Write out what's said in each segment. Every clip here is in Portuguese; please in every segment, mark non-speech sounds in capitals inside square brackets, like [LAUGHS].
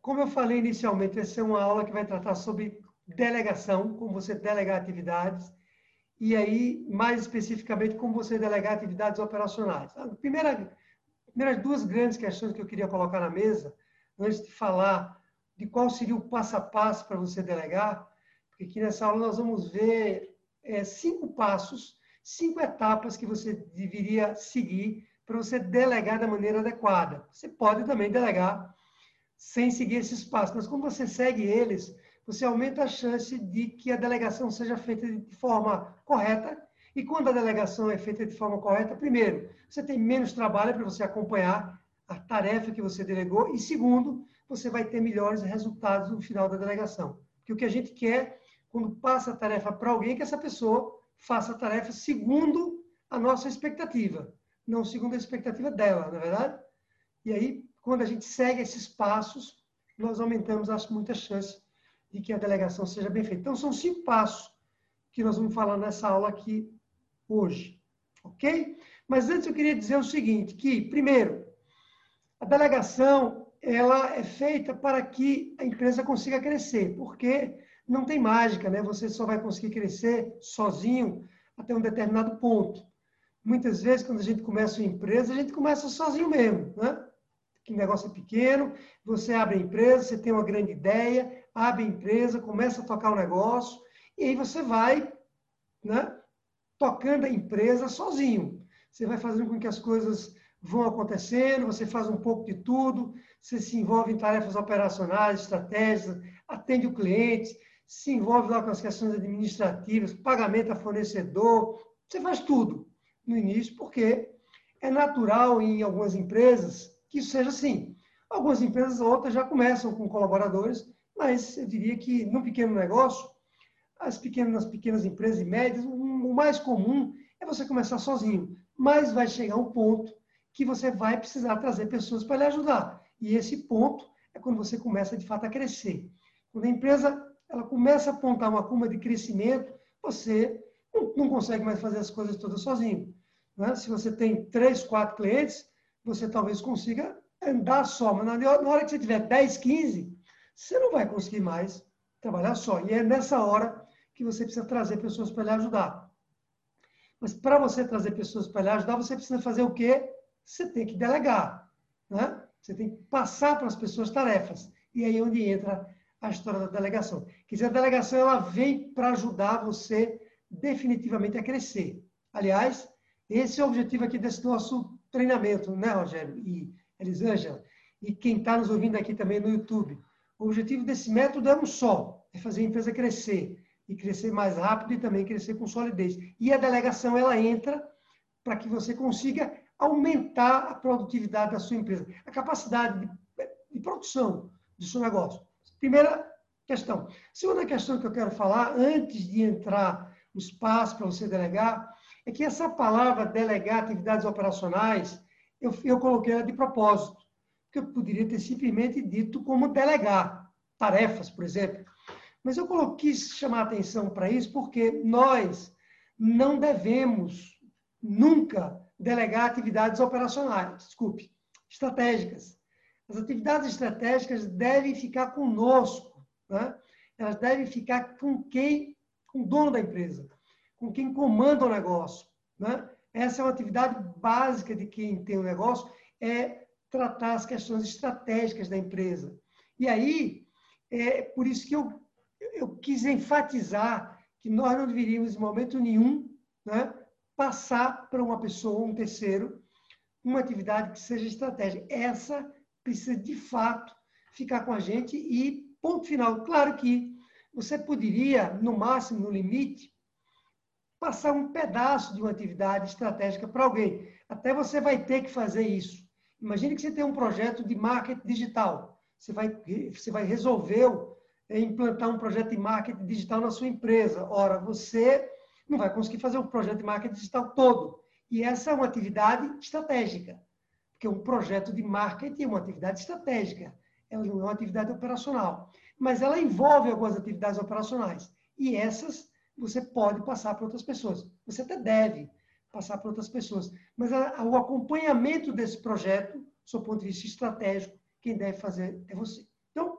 como eu falei inicialmente, essa é uma aula que vai tratar sobre delegação, como você delegar atividades, e aí, mais especificamente, como você delegar atividades operacionais. A primeira, primeiras duas grandes questões que eu queria colocar na mesa, antes de falar de qual seria o passo a passo para você delegar, porque aqui nessa aula nós vamos ver é, cinco passos, cinco etapas que você deveria seguir para você delegar da maneira adequada. Você pode também delegar sem seguir esses passos, mas quando você segue eles, você aumenta a chance de que a delegação seja feita de forma correta. E quando a delegação é feita de forma correta, primeiro, você tem menos trabalho para você acompanhar a tarefa que você delegou, e segundo, você vai ter melhores resultados no final da delegação. Porque o que a gente quer, quando passa a tarefa para alguém, é que essa pessoa faça a tarefa segundo a nossa expectativa, não segundo a expectativa dela, não é verdade? E aí, quando a gente segue esses passos, nós aumentamos as muitas chances de que a delegação seja bem feita. Então, são cinco passos que nós vamos falar nessa aula aqui hoje, ok? Mas antes eu queria dizer o seguinte, que, primeiro, a delegação ela é feita para que a empresa consiga crescer, porque não tem mágica, né? Você só vai conseguir crescer sozinho até um determinado ponto. Muitas vezes, quando a gente começa uma empresa, a gente começa sozinho mesmo, né? Que negócio é pequeno, você abre a empresa, você tem uma grande ideia, abre a empresa, começa a tocar o negócio, e aí você vai, né? Tocando a empresa sozinho. Você vai fazendo com que as coisas vão acontecendo, você faz um pouco de tudo, você se envolve em tarefas operacionais, estratégicas, atende o cliente, se envolve lá com as questões administrativas, pagamento a fornecedor, você faz tudo no início, porque é natural em algumas empresas que isso seja assim. Algumas empresas, outras já começam com colaboradores, mas eu diria que no pequeno negócio, as pequenas, as pequenas empresas e médias, o mais comum é você começar sozinho, mas vai chegar um ponto que você vai precisar trazer pessoas para lhe ajudar. E esse ponto é quando você começa, de fato, a crescer. Quando a empresa ela começa a apontar uma curva de crescimento, você não, não consegue mais fazer as coisas todas sozinho. Né? Se você tem três, quatro clientes, você talvez consiga andar só, mas na hora que você tiver 10, 15, você não vai conseguir mais trabalhar só. E é nessa hora que você precisa trazer pessoas para lhe ajudar. Mas para você trazer pessoas para lhe ajudar, você precisa fazer o quê? você tem que delegar. Né? Você tem que passar para as pessoas tarefas. E aí é onde entra a história da delegação. Quer dizer, a delegação ela vem para ajudar você definitivamente a crescer. Aliás, esse é o objetivo aqui desse nosso treinamento, né, Rogério e Elisângela? E quem está nos ouvindo aqui também no YouTube. O objetivo desse método é um só, é fazer a empresa crescer. E crescer mais rápido e também crescer com solidez. E a delegação, ela entra para que você consiga aumentar a produtividade da sua empresa, a capacidade de, de produção do seu negócio. Primeira questão. Segunda questão que eu quero falar, antes de entrar nos passos para você delegar, é que essa palavra delegar atividades operacionais, eu, eu coloquei ela de propósito, que eu poderia ter simplesmente dito como delegar tarefas, por exemplo. Mas eu coloquei chamar atenção para isso porque nós não devemos nunca delegar atividades operacionais, desculpe, estratégicas. As atividades estratégicas devem ficar conosco, né? elas devem ficar com quem, com o dono da empresa, com quem comanda o negócio. Né? Essa é uma atividade básica de quem tem o um negócio, é tratar as questões estratégicas da empresa. E aí, é por isso que eu, eu quis enfatizar que nós não deveríamos, em momento nenhum, né, passar para uma pessoa, um terceiro, uma atividade que seja estratégica. Essa precisa, de fato, ficar com a gente e ponto final. Claro que você poderia, no máximo, no limite, passar um pedaço de uma atividade estratégica para alguém. Até você vai ter que fazer isso. Imagine que você tem um projeto de marketing digital. Você vai, você vai resolver implantar um projeto de marketing digital na sua empresa. Ora, você não vai conseguir fazer o projeto de marketing digital todo. E essa é uma atividade estratégica, porque um projeto de marketing é uma atividade estratégica, é uma atividade operacional. Mas ela envolve algumas atividades operacionais. E essas você pode passar para outras pessoas. Você até deve passar para outras pessoas. Mas a, o acompanhamento desse projeto, do seu ponto de vista estratégico, quem deve fazer é você. Então,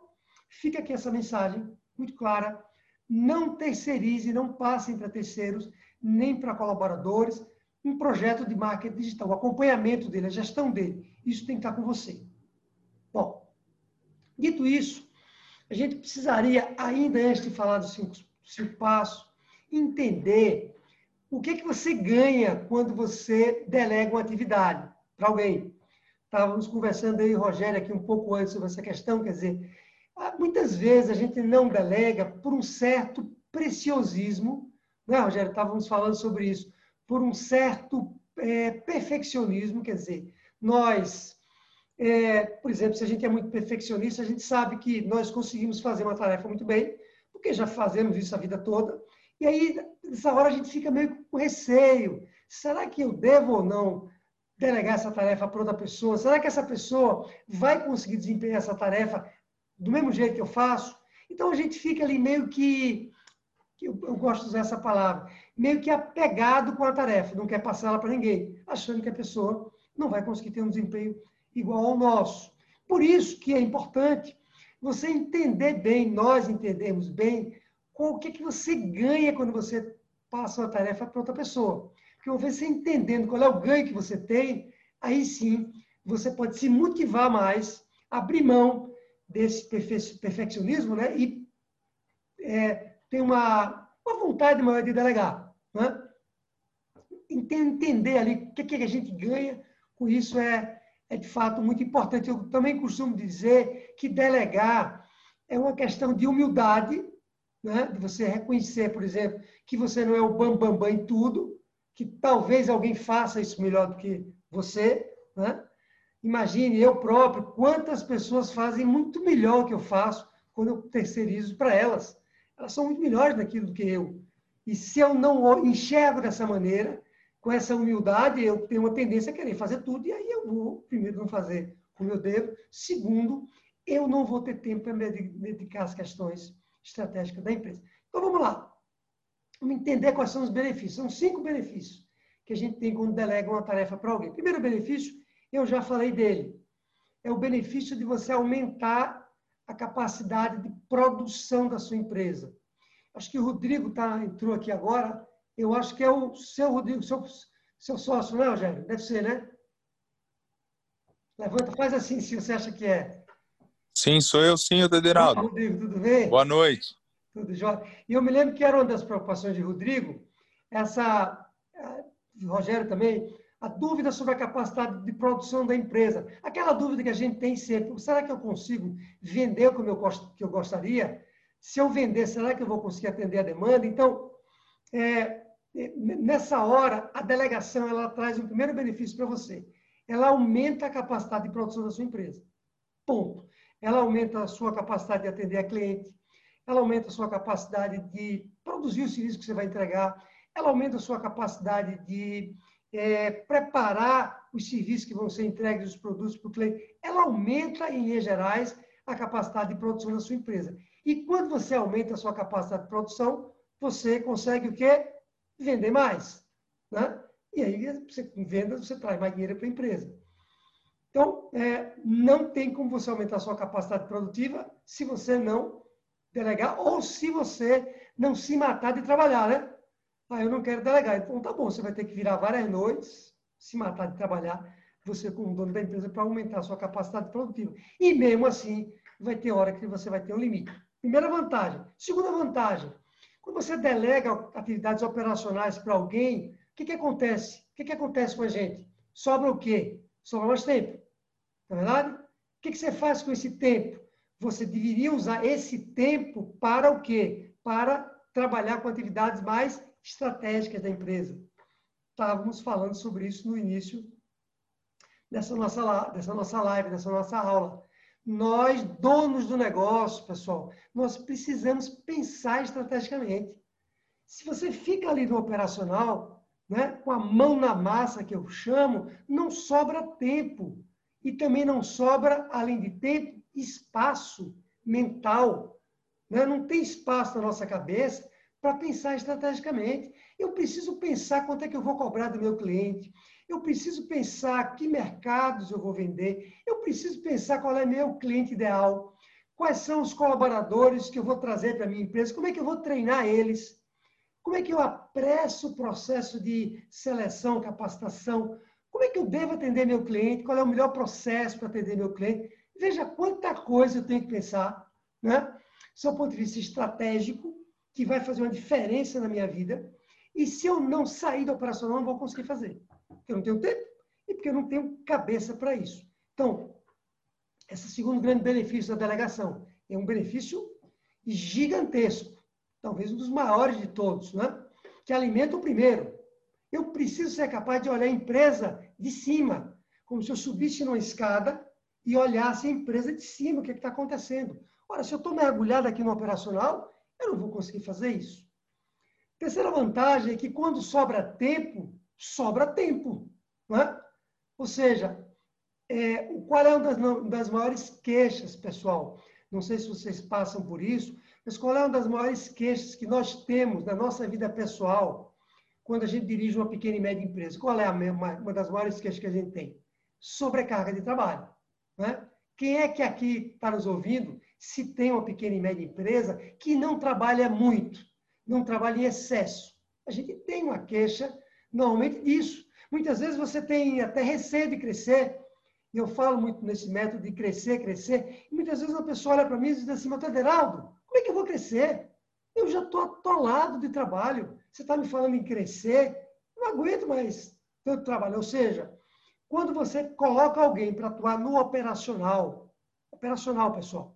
fica aqui essa mensagem muito clara. Não terceirize, não passem para terceiros, nem para colaboradores, um projeto de marketing digital, o acompanhamento dele, a gestão dele. Isso tem que estar com você. Bom, dito isso, a gente precisaria, ainda antes de falar dos cinco, cinco passos, entender o que, que você ganha quando você delega uma atividade para alguém. Estávamos conversando aí, Rogério, aqui um pouco antes sobre essa questão, quer dizer, ah, muitas vezes a gente não delega por um certo preciosismo, né, Rogério? Estávamos falando sobre isso, por um certo é, perfeccionismo, quer dizer, nós é, por exemplo, se a gente é muito perfeccionista, a gente sabe que nós conseguimos fazer uma tarefa muito bem, porque já fazemos isso a vida toda. E aí, nessa hora, a gente fica meio com receio. Será que eu devo ou não delegar essa tarefa para outra pessoa? Será que essa pessoa vai conseguir desempenhar essa tarefa do mesmo jeito que eu faço? Então, a gente fica ali meio que, eu, eu gosto de usar essa palavra, meio que apegado com a tarefa, não quer passar ela para ninguém, achando que a pessoa não vai conseguir ter um desempenho igual ao nosso. Por isso que é importante você entender bem, nós entendemos bem, o que, que você ganha quando você passa uma tarefa para outra pessoa. Porque você entendendo qual é o ganho que você tem, aí sim você pode se motivar mais, abrir mão desse perfe perfeccionismo né? e é, ter uma, uma vontade maior de delegar. Né? Entender ali o que, que a gente ganha com isso é é de fato muito importante. Eu também costumo dizer que delegar é uma questão de humildade, né? de você reconhecer, por exemplo, que você não é o bambambam bam, bam em tudo, que talvez alguém faça isso melhor do que você. Né? Imagine eu próprio, quantas pessoas fazem muito melhor que eu faço quando eu terceirizo para elas. Elas são muito melhores naquilo do que eu. E se eu não enxergo dessa maneira, com essa humildade, eu tenho uma tendência a querer fazer tudo, e aí eu vou, primeiro, não fazer como eu devo, segundo, eu não vou ter tempo para me dedicar às questões estratégicas da empresa. Então, vamos lá. Vamos entender quais são os benefícios. São cinco benefícios que a gente tem quando delega uma tarefa para alguém. Primeiro benefício, eu já falei dele. É o benefício de você aumentar a capacidade de produção da sua empresa. Acho que o Rodrigo tá, entrou aqui agora eu acho que é o seu Rodrigo, seu, seu sócio, não é, Rogério? Deve ser, né? Levanta, faz assim, se você acha que é. Sim, sou eu sim, Tederaldo. Rodrigo, tudo bem? Boa noite. Tudo jóia. E eu me lembro que era uma das preocupações de Rodrigo, essa, de Rogério também, a dúvida sobre a capacidade de produção da empresa. Aquela dúvida que a gente tem sempre, será que eu consigo vender como eu, que eu gostaria? Se eu vender, será que eu vou conseguir atender a demanda? Então, é, nessa hora, a delegação ela traz um primeiro benefício para você. Ela aumenta a capacidade de produção da sua empresa. Ponto. Ela aumenta a sua capacidade de atender a cliente, ela aumenta a sua capacidade de produzir o serviço que você vai entregar, ela aumenta a sua capacidade de é, preparar os serviços que vão ser entregues, os produtos para o cliente. Ela aumenta, em linhas gerais, a capacidade de produção da sua empresa. E quando você aumenta a sua capacidade de produção, você consegue o quê? Vender mais. Né? E aí, você, com vendas, você traz mais dinheiro para a empresa. Então, é, não tem como você aumentar sua capacidade produtiva se você não delegar ou se você não se matar de trabalhar, né? Ah, eu não quero delegar. Então, tá bom, você vai ter que virar várias noites, se matar de trabalhar, você como dono da empresa, para aumentar sua capacidade produtiva. E mesmo assim, vai ter hora que você vai ter um limite. Primeira vantagem. Segunda vantagem, quando você delega atividades operacionais para alguém, o que, que acontece? O que, que acontece com a gente? Sobra o quê? Sobra mais tempo. Não é verdade? O que, que você faz com esse tempo? Você deveria usar esse tempo para o quê? Para trabalhar com atividades mais estratégicas da empresa. Estávamos falando sobre isso no início dessa nossa, dessa nossa live, dessa nossa aula. Nós, donos do negócio, pessoal, nós precisamos pensar estrategicamente. Se você fica ali no operacional, né, com a mão na massa, que eu chamo, não sobra tempo. E também não sobra, além de tempo, espaço mental. Né? Não tem espaço na nossa cabeça para pensar estrategicamente. Eu preciso pensar quanto é que eu vou cobrar do meu cliente. Eu preciso pensar que mercados eu vou vender. Eu preciso pensar qual é meu cliente ideal. Quais são os colaboradores que eu vou trazer para a minha empresa? Como é que eu vou treinar eles? Como é que eu apresso o processo de seleção, capacitação? Como é que eu devo atender meu cliente? Qual é o melhor processo para atender meu cliente? Veja quanta coisa eu tenho que pensar, né? Do ponto de vista estratégico, que vai fazer uma diferença na minha vida. E se eu não sair do operacional, não vou conseguir fazer. Porque eu não tenho tempo e porque eu não tenho cabeça para isso. Então, esse é o segundo grande benefício da delegação. É um benefício gigantesco, talvez um dos maiores de todos, né? que alimenta o primeiro. Eu preciso ser capaz de olhar a empresa de cima, como se eu subisse numa escada e olhasse a empresa de cima, o que é está acontecendo. Ora, se eu estou mergulhado aqui no operacional, eu não vou conseguir fazer isso. Terceira vantagem é que quando sobra tempo, sobra tempo. É? Ou seja, é, qual é uma das, das maiores queixas, pessoal? Não sei se vocês passam por isso, mas qual é uma das maiores queixas que nós temos na nossa vida pessoal quando a gente dirige uma pequena e média empresa? Qual é a, uma, das maiores queixas que a gente tem? Sobrecarga de trabalho. Né? Quem é que aqui está nos ouvindo se tem uma pequena e média empresa que não trabalha muito, não trabalha em excesso? A gente tem uma queixa normalmente disso. Muitas vezes você tem até receio de crescer. Eu falo muito nesse método de crescer, crescer. E muitas vezes uma pessoa olha para mim e diz assim, mas Tederaldo, como é que eu vou crescer? Eu já estou atolado de trabalho. Você está me falando em crescer? Não aguento mais tanto trabalho. Ou seja, quando você coloca alguém para atuar no operacional, operacional, pessoal,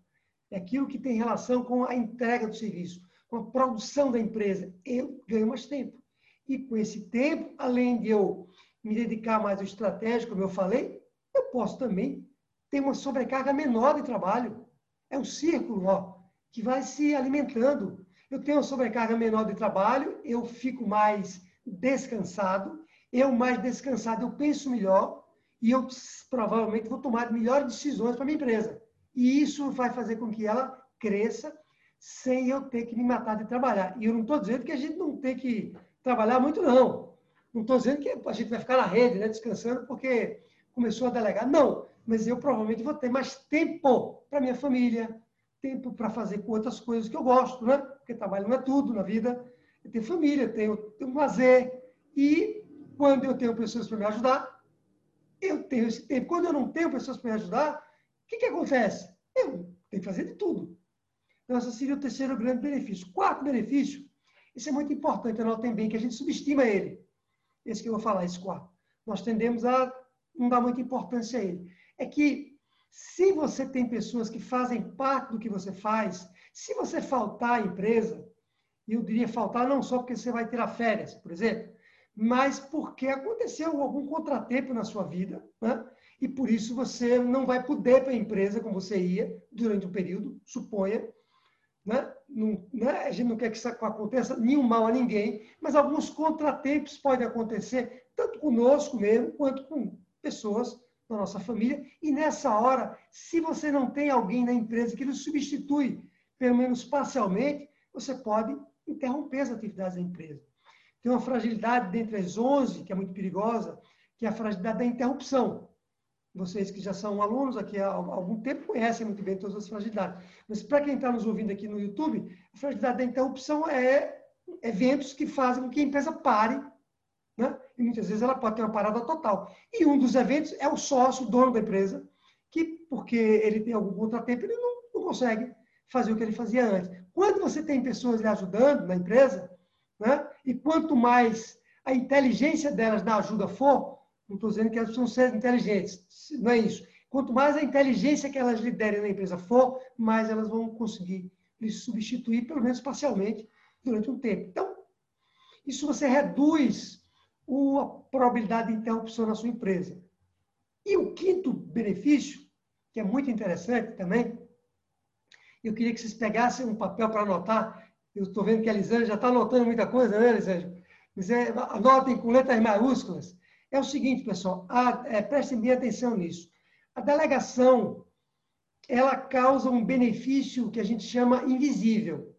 é aquilo que tem relação com a entrega do serviço, com a produção da empresa, eu ganho mais tempo. E com esse tempo, além de eu me dedicar mais ao estratégico, como eu falei, eu posso também ter uma sobrecarga menor de trabalho. É um círculo ó, que vai se alimentando. Eu tenho uma sobrecarga menor de trabalho, eu fico mais descansado, eu mais descansado, eu penso melhor, e eu provavelmente vou tomar melhores decisões para minha empresa. E isso vai fazer com que ela cresça sem eu ter que me matar de trabalhar. E eu não estou dizendo que a gente não tem que trabalhar muito, não. Não estou dizendo que a gente vai ficar na rede, né, descansando, porque começou a delegar. Não, mas eu provavelmente vou ter mais tempo para minha família, tempo para fazer outras coisas que eu gosto, né? Porque trabalho não é tudo na vida. Eu tenho família, tenho, tenho lazer. E quando eu tenho pessoas para me ajudar, eu tenho esse tempo. Quando eu não tenho pessoas para me ajudar, o que, que acontece? Eu tenho que fazer de tudo. Então, esse seria o terceiro grande benefício. Quarto benefício, isso é muito importante, anotem bem, que a gente subestima ele. Esse que eu vou falar, esse quarto. Nós tendemos a não dar muita importância a ele. É que se você tem pessoas que fazem parte do que você faz, se você faltar à empresa, eu diria faltar não só porque você vai tirar férias, por exemplo, mas porque aconteceu algum contratempo na sua vida, né? e por isso você não vai poder para a empresa como você ia durante um período, suponha. Né? Não, né? A gente não quer que isso aconteça nenhum mal a ninguém, mas alguns contratempos podem acontecer, tanto conosco mesmo, quanto com pessoas da nossa família. E nessa hora, se você não tem alguém na empresa que lhe substitui, pelo menos parcialmente, você pode interromper as atividades da empresa. Tem uma fragilidade dentre as 11, que é muito perigosa, que é a fragilidade da interrupção. Vocês que já são alunos aqui há algum tempo conhecem muito bem todas as fragilidades. Mas para quem está nos ouvindo aqui no YouTube, a fragilidade da interrupção é eventos que fazem com que a empresa pare, né? e muitas vezes ela pode ter uma parada total. E um dos eventos é o sócio, o dono da empresa, que porque ele tem algum contratempo, ele não, não consegue fazer o que ele fazia antes. Quando você tem pessoas lhe ajudando na empresa, né? E quanto mais a inteligência delas na ajuda for, não estou dizendo que elas precisam ser inteligentes, não é isso. Quanto mais a inteligência que elas liderem na empresa for, mais elas vão conseguir lhe substituir, pelo menos parcialmente, durante um tempo. Então, isso você reduz a probabilidade de interrupção na sua empresa. E o quinto benefício, que é muito interessante também, eu queria que vocês pegassem um papel para anotar, eu estou vendo que a Elisângela já está anotando muita coisa, né, Elisângela? Mas é, anotem com letras maiúsculas. É o seguinte, pessoal, a, é, prestem bem atenção nisso. A delegação, ela causa um benefício que a gente chama invisível.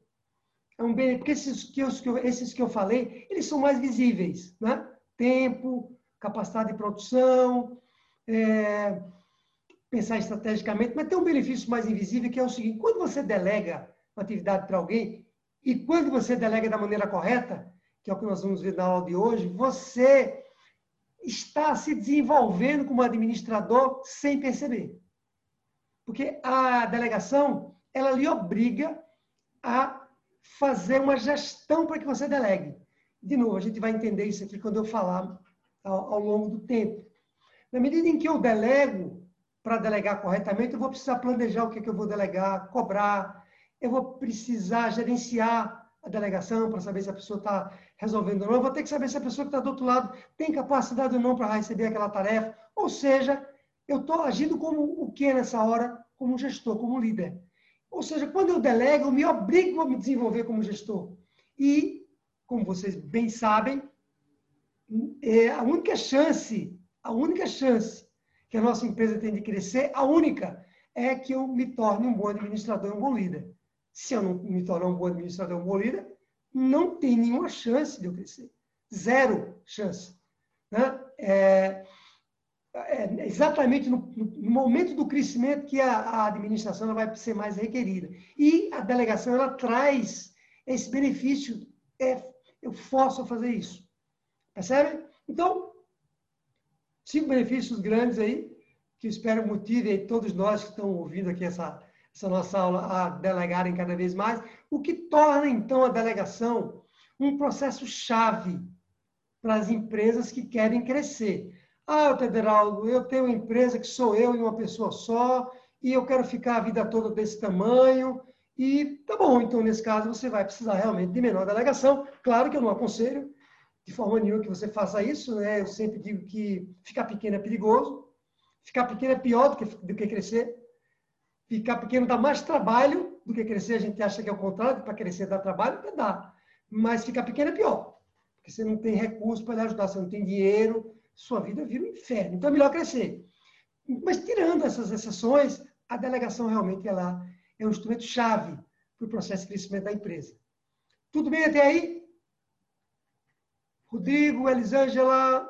É um benefício, porque esses que, eu, esses que eu falei, eles são mais visíveis, né? Tempo, capacidade de produção, é, pensar estrategicamente, mas tem um benefício mais invisível que é o seguinte: quando você delega uma atividade para alguém e quando você delega da maneira correta, que é o que nós vamos ver na aula de hoje, você está se desenvolvendo como administrador sem perceber. Porque a delegação, ela lhe obriga a fazer uma gestão para que você delegue. De novo, a gente vai entender isso aqui quando eu falar ao, ao longo do tempo. Na medida em que eu delego, para delegar corretamente, eu vou precisar planejar o que, é que eu vou delegar, cobrar, eu vou precisar gerenciar a delegação para saber se a pessoa está resolvendo ou não. Eu vou ter que saber se a pessoa que está do outro lado tem capacidade ou não para receber aquela tarefa. Ou seja, eu estou agindo como o que nessa hora? Como gestor, como líder. Ou seja, quando eu delego, eu me obrigo a me desenvolver como gestor. E, como vocês bem sabem, é a única chance, a única chance que a nossa empresa tem de crescer, a única, é que eu me torne um bom administrador, um bom líder. Se eu não me tornar um bom administrador, um bom líder, não tem nenhuma chance de eu crescer. Zero chance. Né? É, é exatamente no, no, momento do crescimento que a, a administração vai ser mais requerida. E a delegação ela traz esse benefício. É, eu a fazer isso. Percebe? Então, cinco benefícios grandes aí, que espero motivem todos nós que estão ouvindo aqui essa, essa nossa aula a delegarem cada vez mais, o que torna, então, a delegação um processo chave para as empresas que querem crescer. Ah, Tederaldo, eu tenho uma empresa que sou eu e uma pessoa só, e eu quero ficar a vida toda desse tamanho, e tá bom, então nesse caso você vai precisar realmente de menor delegação. Claro que eu não aconselho de forma nenhuma que você faça isso, né? Eu sempre digo que ficar pequeno é perigoso, ficar pequeno é pior do que, do que crescer. Ficar pequeno dá mais trabalho do que crescer. A gente acha que é o contrário, para crescer dá trabalho, até dá. Mas ficar pequeno é pior. Porque você não tem recurso para ajudar, você não tem dinheiro, sua vida vira um inferno. Então é melhor crescer. Mas tirando essas exceções, a delegação realmente ela é um instrumento chave para o processo de crescimento da empresa. Tudo bem até aí? Rodrigo, Elisângela,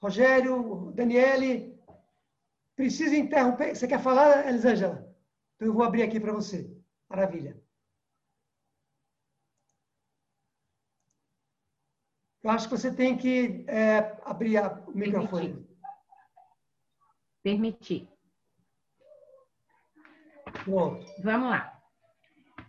Rogério, Daniele, Precisa interromper. Você quer falar, Elisângela? Então eu vou abrir aqui para você. Maravilha. Eu acho que você tem que é, abrir a, o microfone. Permitir. Pronto. Vamos lá.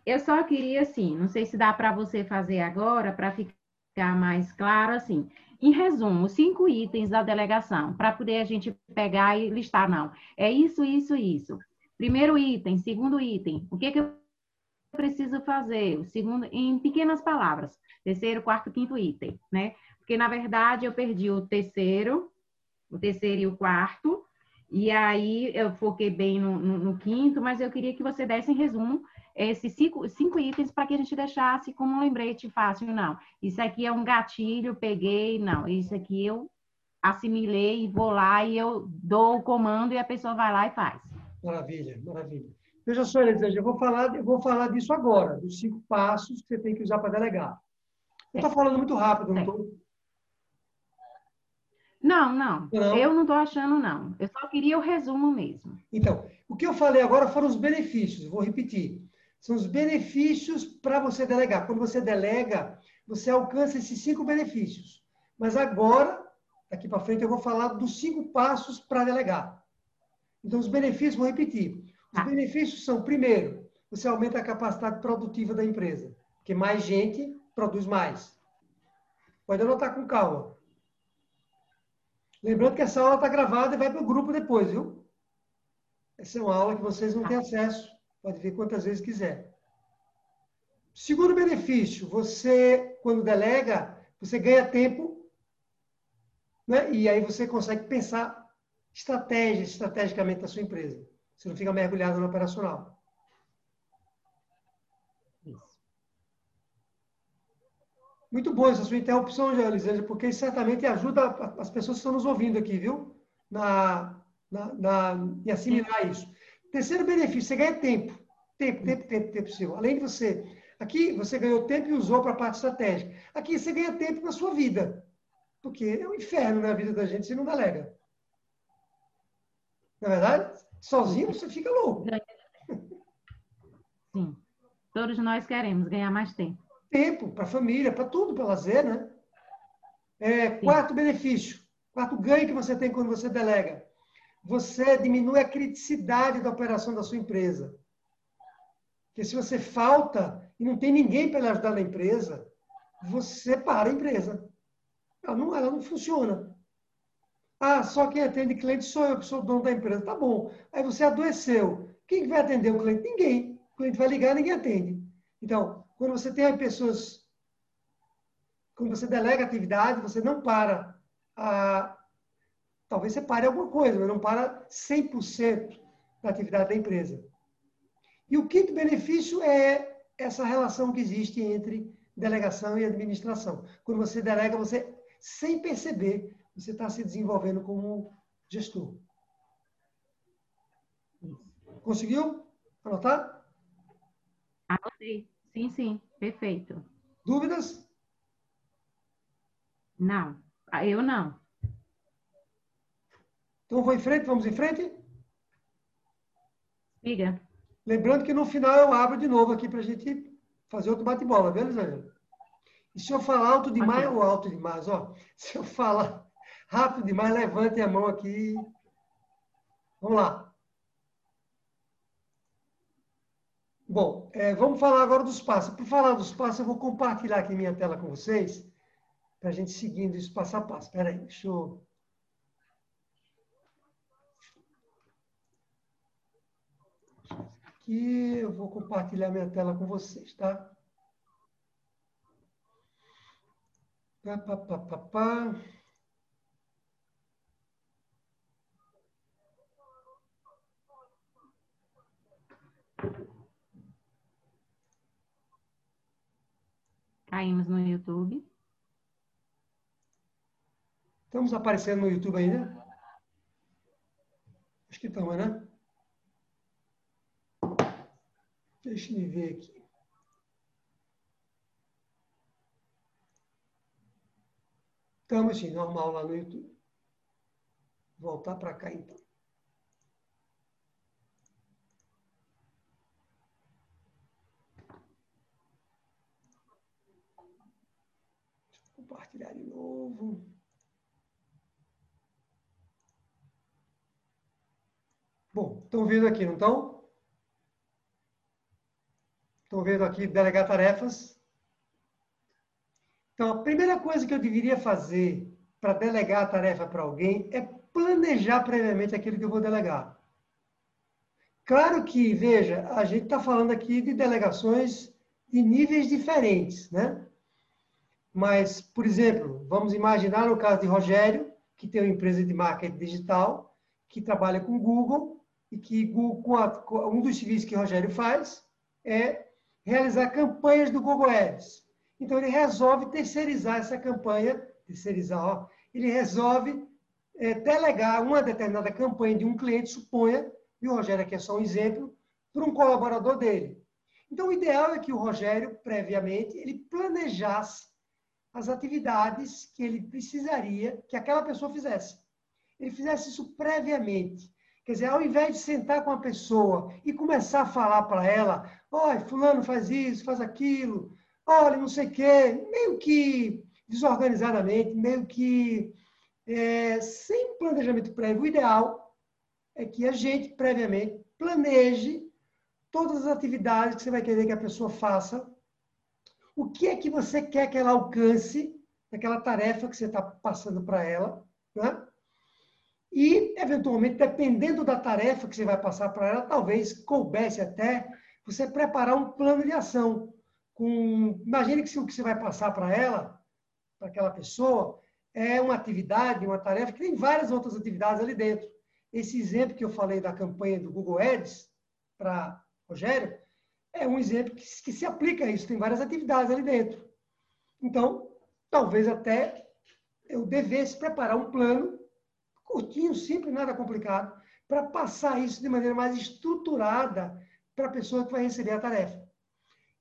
Eu só queria, assim, não sei se dá para você fazer agora, para ficar mais claro, assim. Em resumo, cinco itens da delegação, para poder a gente pegar e listar, não. É isso, isso, isso. Primeiro item, segundo item, o que, que eu preciso fazer? O segundo, em pequenas palavras. Terceiro, quarto, quinto item, né? Porque, na verdade, eu perdi o terceiro, o terceiro e o quarto, e aí eu foquei bem no, no, no quinto, mas eu queria que você desse em resumo esses cinco, cinco itens para que a gente deixasse como um lembrete fácil, não. Isso aqui é um gatilho, peguei, não. Isso aqui eu assimilei e vou lá e eu dou o comando e a pessoa vai lá e faz. Maravilha, maravilha. Veja só, Elisângela, eu vou falar, eu vou falar disso agora, dos cinco passos que você tem que usar para delegar. Eu estou falando muito rápido, não estou? Não, não, não, Eu não estou achando, não. Eu só queria o resumo mesmo. Então, o que eu falei agora foram os benefícios. Vou repetir. São os benefícios para você delegar. Quando você delega, você alcança esses cinco benefícios. Mas agora, daqui para frente, eu vou falar dos cinco passos para delegar. Então, os benefícios, vou repetir. Os ah. benefícios são, primeiro, você aumenta a capacidade produtiva da empresa, porque mais gente produz mais. Pode anotar com calma. Lembrando que essa aula está gravada e vai para o grupo depois, viu? Essa é uma aula que vocês não têm acesso. Pode ver quantas vezes quiser. Segundo benefício, você, quando delega, você ganha tempo, né? e aí você consegue pensar estratégia, estrategicamente da sua empresa. Você não fica mergulhado no operacional. Isso. Muito bom essa sua interrupção, Elisângela, porque certamente ajuda as pessoas que estão nos ouvindo aqui, viu? Na, na, na, em assimilar isso. Terceiro benefício, você ganha tempo. Tempo, tempo, tempo, tempo seu. Além de você. Aqui você ganhou tempo e usou para a parte estratégica. Aqui você ganha tempo para sua vida. Porque é um inferno na vida da gente se não delega. Não é verdade? Sozinho você fica louco. Sim. Todos nós queremos ganhar mais tempo. Tempo para a família, para tudo, para lazer, né? É, quarto benefício, quarto ganho que você tem quando você delega. Você diminui a criticidade da operação da sua empresa. Porque se você falta e não tem ninguém para ajudar na empresa, você para a empresa. Ela não, ela não funciona. Ah, só quem atende cliente sou eu, que sou dono da empresa. Tá bom. Aí você adoeceu. Quem vai atender o cliente? Ninguém. O cliente vai ligar, ninguém atende. Então, quando você tem pessoas, quando você delega atividade, você não para a, talvez você pare alguma coisa, mas não para 100% da atividade da empresa. E o quinto benefício é essa relação que existe entre delegação e administração. Quando você delega, você, sem perceber, você está se desenvolvendo como gestor. Conseguiu anotar? Anotei. Sim, sim. Perfeito. Dúvidas? Não. Ah, eu não. Então, vou em frente? Vamos em frente? Siga. Lembrando que no final eu abro de novo aqui para a gente fazer outro bate-bola, beleza, E se eu falar alto demais okay. ou alto demais? Ó, se eu falar rápido demais, levante a mão aqui. Vamos lá. Bom, é, vamos falar agora dos passos. Por falar dos passos, eu vou compartilhar aqui minha tela com vocês, para a gente seguindo isso passo a passo. Espera aí, deixa eu... Aqui, eu vou compartilhar minha tela com vocês, tá? Pá, pá, pá, pá, pá. Caímos no YouTube. Estamos aparecendo no YouTube ainda? Acho que estamos, né? Deixa eu ver aqui. Estamos assim, normal lá no YouTube. Voltar para cá então. Compartilhar de novo. Bom, estão vendo aqui, não estão? Estão vendo aqui delegar tarefas? Então, a primeira coisa que eu deveria fazer para delegar a tarefa para alguém é planejar previamente aquilo que eu vou delegar. Claro que, veja, a gente está falando aqui de delegações de níveis diferentes, né? Mas, por exemplo, vamos imaginar no caso de Rogério, que tem uma empresa de marketing digital, que trabalha com Google, e que com a, um dos serviços que Rogério faz é realizar campanhas do Google Ads. Então, ele resolve terceirizar essa campanha, terceirizar, ó, ele resolve é, delegar uma determinada campanha de um cliente, suponha, e o Rogério aqui é só um exemplo, para um colaborador dele. Então, o ideal é que o Rogério, previamente, ele planejasse as atividades que ele precisaria que aquela pessoa fizesse. Ele fizesse isso previamente. Quer dizer, ao invés de sentar com a pessoa e começar a falar para ela, olha, fulano faz isso, faz aquilo, olha, não sei o quê, meio que desorganizadamente, meio que é, sem planejamento prévio. O ideal é que a gente, previamente, planeje todas as atividades que você vai querer que a pessoa faça o que é que você quer que ela alcance naquela tarefa que você está passando para ela, né? E, eventualmente, dependendo da tarefa que você vai passar para ela, talvez coubesse até você preparar um plano de ação. Com... Imagine que o que você vai passar para ela, para aquela pessoa, é uma atividade, uma tarefa, que tem várias outras atividades ali dentro. Esse exemplo que eu falei da campanha do Google Ads para Rogério, é um exemplo que, que se aplica a isso. Tem várias atividades ali dentro. Então, talvez até eu devesse preparar um plano curtinho, simples, nada complicado, para passar isso de maneira mais estruturada para a pessoa que vai receber a tarefa.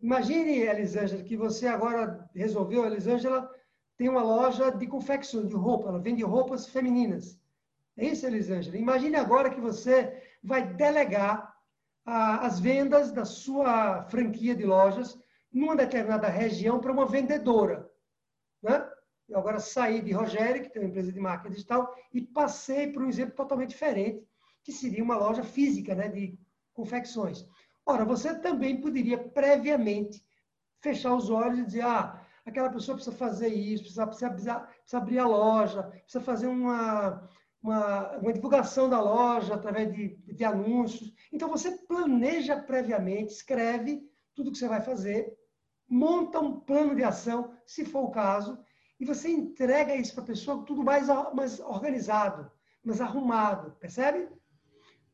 Imagine, Elisângela, que você agora resolveu, Elisângela tem uma loja de confecção, de roupa, ela vende roupas femininas. É isso, Elisângela? Imagine agora que você vai delegar as vendas da sua franquia de lojas numa determinada região para uma vendedora. Né? Eu agora saí de Rogério, que tem uma empresa de marketing digital, e passei para um exemplo totalmente diferente, que seria uma loja física né, de confecções. Ora, você também poderia previamente fechar os olhos e dizer, ah, aquela pessoa precisa fazer isso, precisa, precisa, precisa abrir a loja, precisa fazer uma, uma, uma divulgação da loja através de, de anúncios. Então, você planeja previamente, escreve tudo que você vai fazer, monta um plano de ação, se for o caso, e você entrega isso para a pessoa tudo mais, mais organizado, mais arrumado, percebe?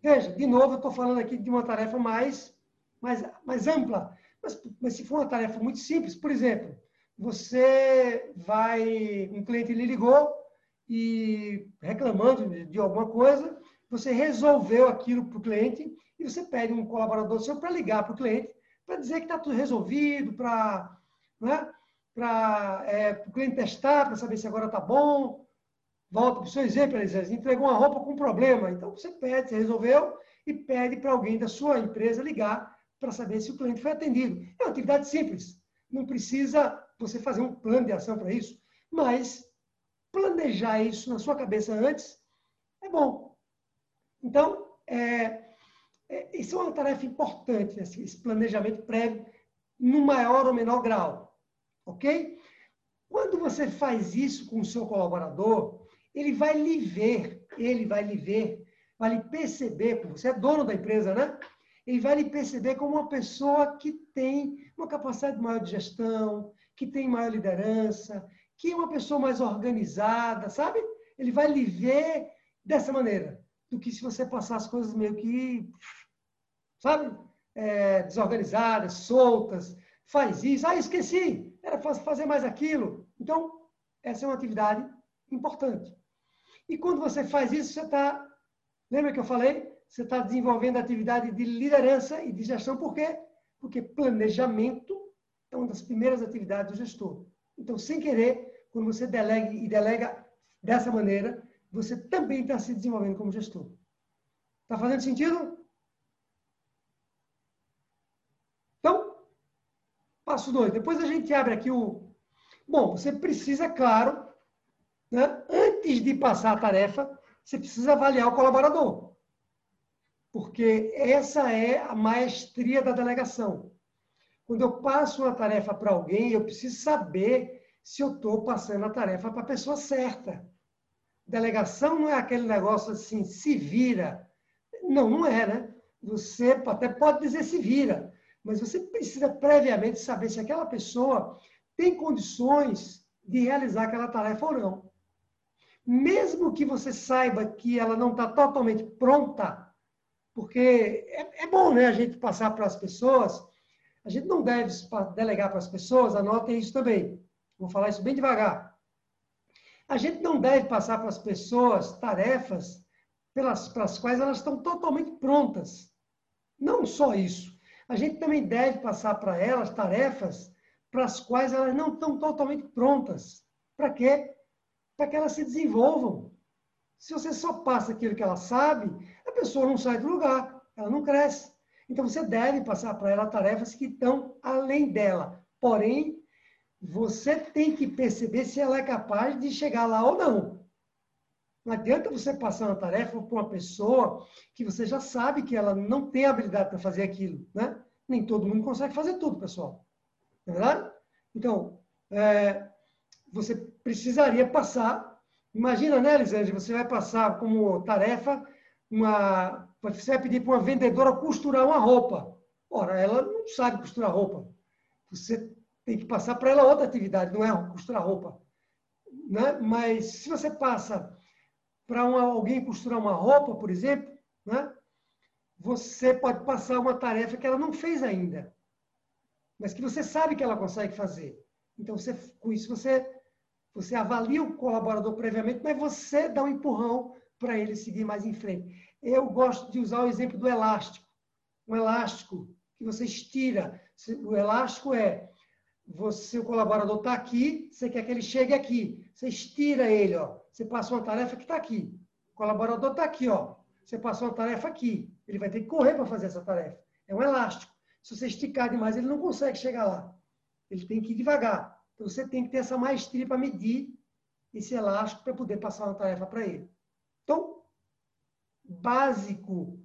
Veja, de novo, eu estou falando aqui de uma tarefa mais, mais, mais ampla, mas, mas se for uma tarefa muito simples, por exemplo, você vai, um cliente lhe ligou e reclamando de, alguma coisa, você resolveu aquilo para o cliente e você pede um colaborador seu para ligar para o cliente para dizer que está tudo resolvido, para né, é, o cliente testar, para saber se agora está bom. Volta para o seu exemplo, Elisângela, entregou uma roupa com problema. Então, você pede, você resolveu, e pede para alguém da sua empresa ligar para saber se o cliente foi atendido. É uma atividade simples. Não precisa você fazer um plano de ação para isso, mas planejar isso na sua cabeça antes é bom. Então, é, é, isso é uma tarefa importante, esse, esse planejamento prévio, no maior ou menor grau. Ok? Quando você faz isso com o seu colaborador, ele vai lhe ver, ele vai lhe ver, vai lhe perceber, você é dono da empresa, né? Ele vai lhe perceber como uma pessoa que tem uma capacidade maior de gestão, que tem maior liderança, que uma pessoa mais organizada, sabe? Ele vai lhe ver dessa maneira, do que se você passar as coisas meio que, sabe? É, desorganizadas, soltas, faz isso, ah, esqueci, era fazer mais aquilo. Então, essa é uma atividade importante. E quando você faz isso, você está, lembra que eu falei? Você está desenvolvendo atividade de liderança e de gestão, por quê? Porque planejamento é uma das primeiras atividades do gestor. Então, sem querer, quando você delega e delega dessa maneira, você também está se desenvolvendo como gestor. Está fazendo sentido? Então, passo dois. Depois a gente abre aqui o. Bom, você precisa, claro, né, antes de passar a tarefa, você precisa avaliar o colaborador. Porque essa é a maestria da delegação. Quando eu passo uma tarefa para alguém, eu preciso saber se eu estou passando a tarefa para a pessoa certa. Delegação não é aquele negócio assim, se vira. Não, não é, né? Você até pode dizer se vira, mas você precisa previamente saber se aquela pessoa tem condições de realizar aquela tarefa ou não. Mesmo que você saiba que ela não está totalmente pronta, porque é, é bom né, a gente passar para as pessoas a gente não deve delegar para as pessoas, anotem isso também. Vou falar isso bem devagar. A gente não deve passar para as pessoas tarefas pelas, pelas quais elas estão totalmente prontas. Não só isso. A gente também deve passar para elas tarefas para as quais elas não estão totalmente prontas. Para quê? Para que elas se desenvolvam. Se você só passa aquilo que ela sabe, a pessoa não sai do lugar, ela não cresce. Então, você deve passar para ela tarefas que estão além dela. Porém, você tem que perceber se ela é capaz de chegar lá ou não. Não adianta você passar uma tarefa para uma pessoa que você já sabe que ela não tem habilidade para fazer aquilo, né? Nem todo mundo consegue fazer tudo, pessoal. Não é verdade? Então, é, você precisaria passar. Imagina, né, Elisângela? Você vai passar como tarefa uma você vai pedir para uma vendedora costurar uma roupa. Ora, ela não sabe costurar roupa. Você tem que passar para ela outra atividade, não é costurar roupa. Né? Mas se você passa para alguém costurar uma roupa, por exemplo, né? você pode passar uma tarefa que ela não fez ainda, mas que você sabe que ela consegue fazer. Então, você, com isso, você, você avalia o colaborador previamente, mas você dá um empurrão para ele seguir mais em frente. Eu gosto de usar o exemplo do elástico. Um elástico que você estira. O elástico é você, o colaborador está aqui, você quer que ele chegue aqui. Você estira ele, ó. Você passa uma tarefa que está aqui. O colaborador está aqui, ó. Você passou uma tarefa aqui. Ele vai ter que correr para fazer essa tarefa. É um elástico. Se você esticar demais, ele não consegue chegar lá. Ele tem que ir devagar. Então, você tem que ter essa maestria para medir esse elástico para poder passar uma tarefa para ele. Básico.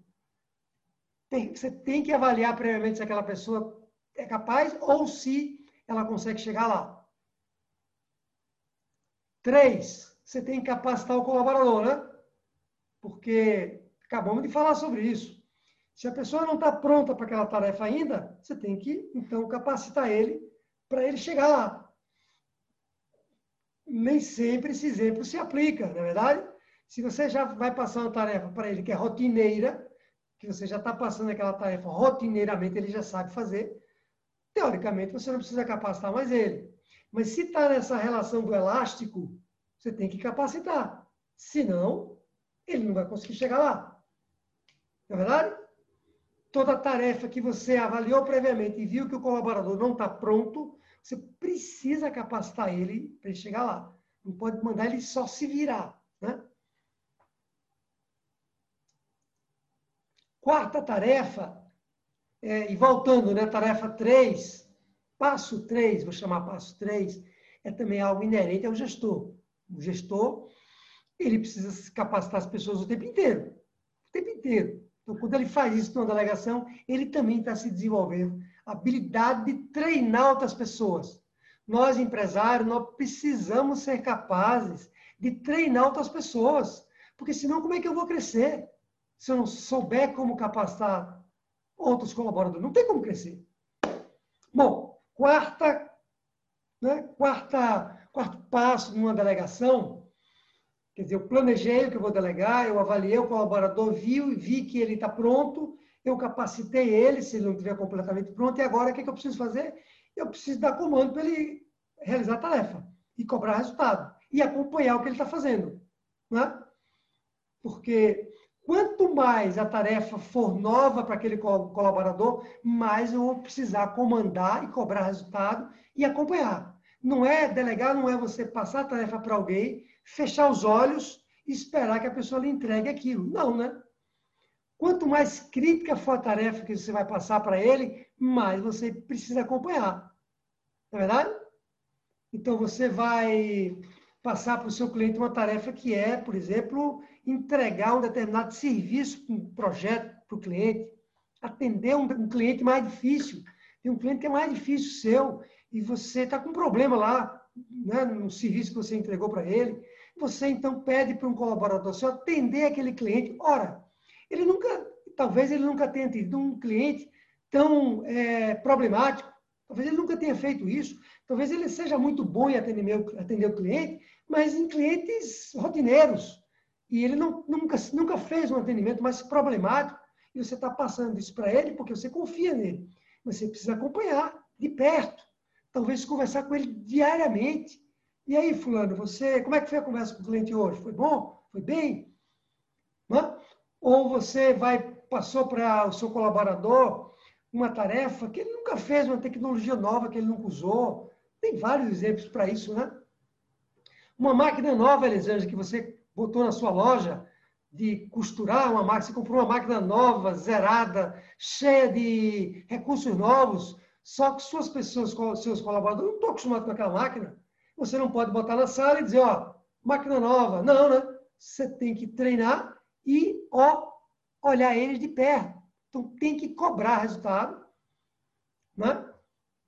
Tem, você tem que avaliar previamente se aquela pessoa é capaz ou se ela consegue chegar lá. Três, você tem que capacitar o colaborador, né? Porque acabamos de falar sobre isso. Se a pessoa não está pronta para aquela tarefa ainda, você tem que, então, capacitar ele para ele chegar lá. Nem sempre esse exemplo se aplica, não é verdade? Se você já vai passar uma tarefa para ele que é rotineira, que você já está passando aquela tarefa rotineiramente, ele já sabe fazer, teoricamente você não precisa capacitar mais ele. Mas se está nessa relação do elástico, você tem que capacitar. Senão, ele não vai conseguir chegar lá. Não é verdade? Toda tarefa que você avaliou previamente e viu que o colaborador não está pronto, você precisa capacitar ele para ele chegar lá. Não pode mandar ele só se virar. Né? Quarta tarefa, é, e voltando, né, tarefa 3, passo 3, vou chamar passo 3, é também algo inerente ao gestor. O gestor, ele precisa capacitar as pessoas o tempo inteiro. O tempo inteiro. Então, quando ele faz isso numa delegação, ele também está se desenvolvendo a habilidade de treinar outras pessoas. Nós, empresários, nós precisamos ser capazes de treinar outras pessoas. Porque senão, como é que eu vou crescer? Se eu não souber como capacitar outros colaboradores. Não tem como crescer. Bom, quarta, né, quarta, quarto passo numa delegação, quer dizer, eu planejei o que eu vou delegar, eu avaliei o colaborador, vi, vi que ele está pronto, eu capacitei ele, se ele não estiver completamente pronto, e agora o que, é que eu preciso fazer? Eu preciso dar comando para ele realizar a tarefa e cobrar resultado e acompanhar o que ele está fazendo. Né? Porque Quanto mais a tarefa for nova para aquele colaborador, mais eu vou precisar comandar e cobrar resultado e acompanhar. Não é delegar, não é você passar a tarefa para alguém, fechar os olhos e esperar que a pessoa lhe entregue aquilo. Não, né? Quanto mais crítica for a tarefa que você vai passar para ele, mais você precisa acompanhar. Não é verdade? Então você vai passar para o seu cliente uma tarefa que é, por exemplo, entregar um determinado serviço, um projeto para o cliente, atender um, um, cliente mais difícil. Tem um cliente que é mais difícil seu e você está com um problema lá, né, no serviço que você entregou para ele. Você então pede para um colaborador seu atender aquele cliente. Ora, ele nunca, talvez ele nunca tenha tido um cliente tão é, problemático. Talvez ele nunca tenha feito isso. Talvez ele seja muito bom em atender, atender o cliente, mas em clientes rotineiros. E ele não, nunca, nunca fez um atendimento mais problemático. E você está passando isso para ele porque você confia nele. Você precisa acompanhar de perto. Talvez conversar com ele diariamente. E aí, fulano, você, como é que foi a conversa com o cliente hoje? Foi bom? Foi bem? Ou você vai passou para o seu colaborador uma tarefa que ele nunca fez, uma tecnologia nova que ele nunca usou. Tem vários exemplos para isso, né? Uma máquina nova, Elisângela, que você botou na sua loja de costurar uma máquina, você comprou uma máquina nova, zerada, cheia de recursos novos, só que suas pessoas, seus colaboradores, não estão acostumados com aquela máquina. Você não pode botar na sala e dizer, ó, máquina nova. Não, né? Você tem que treinar e, ó, olhar eles de perto. Então, tem que cobrar resultado, né?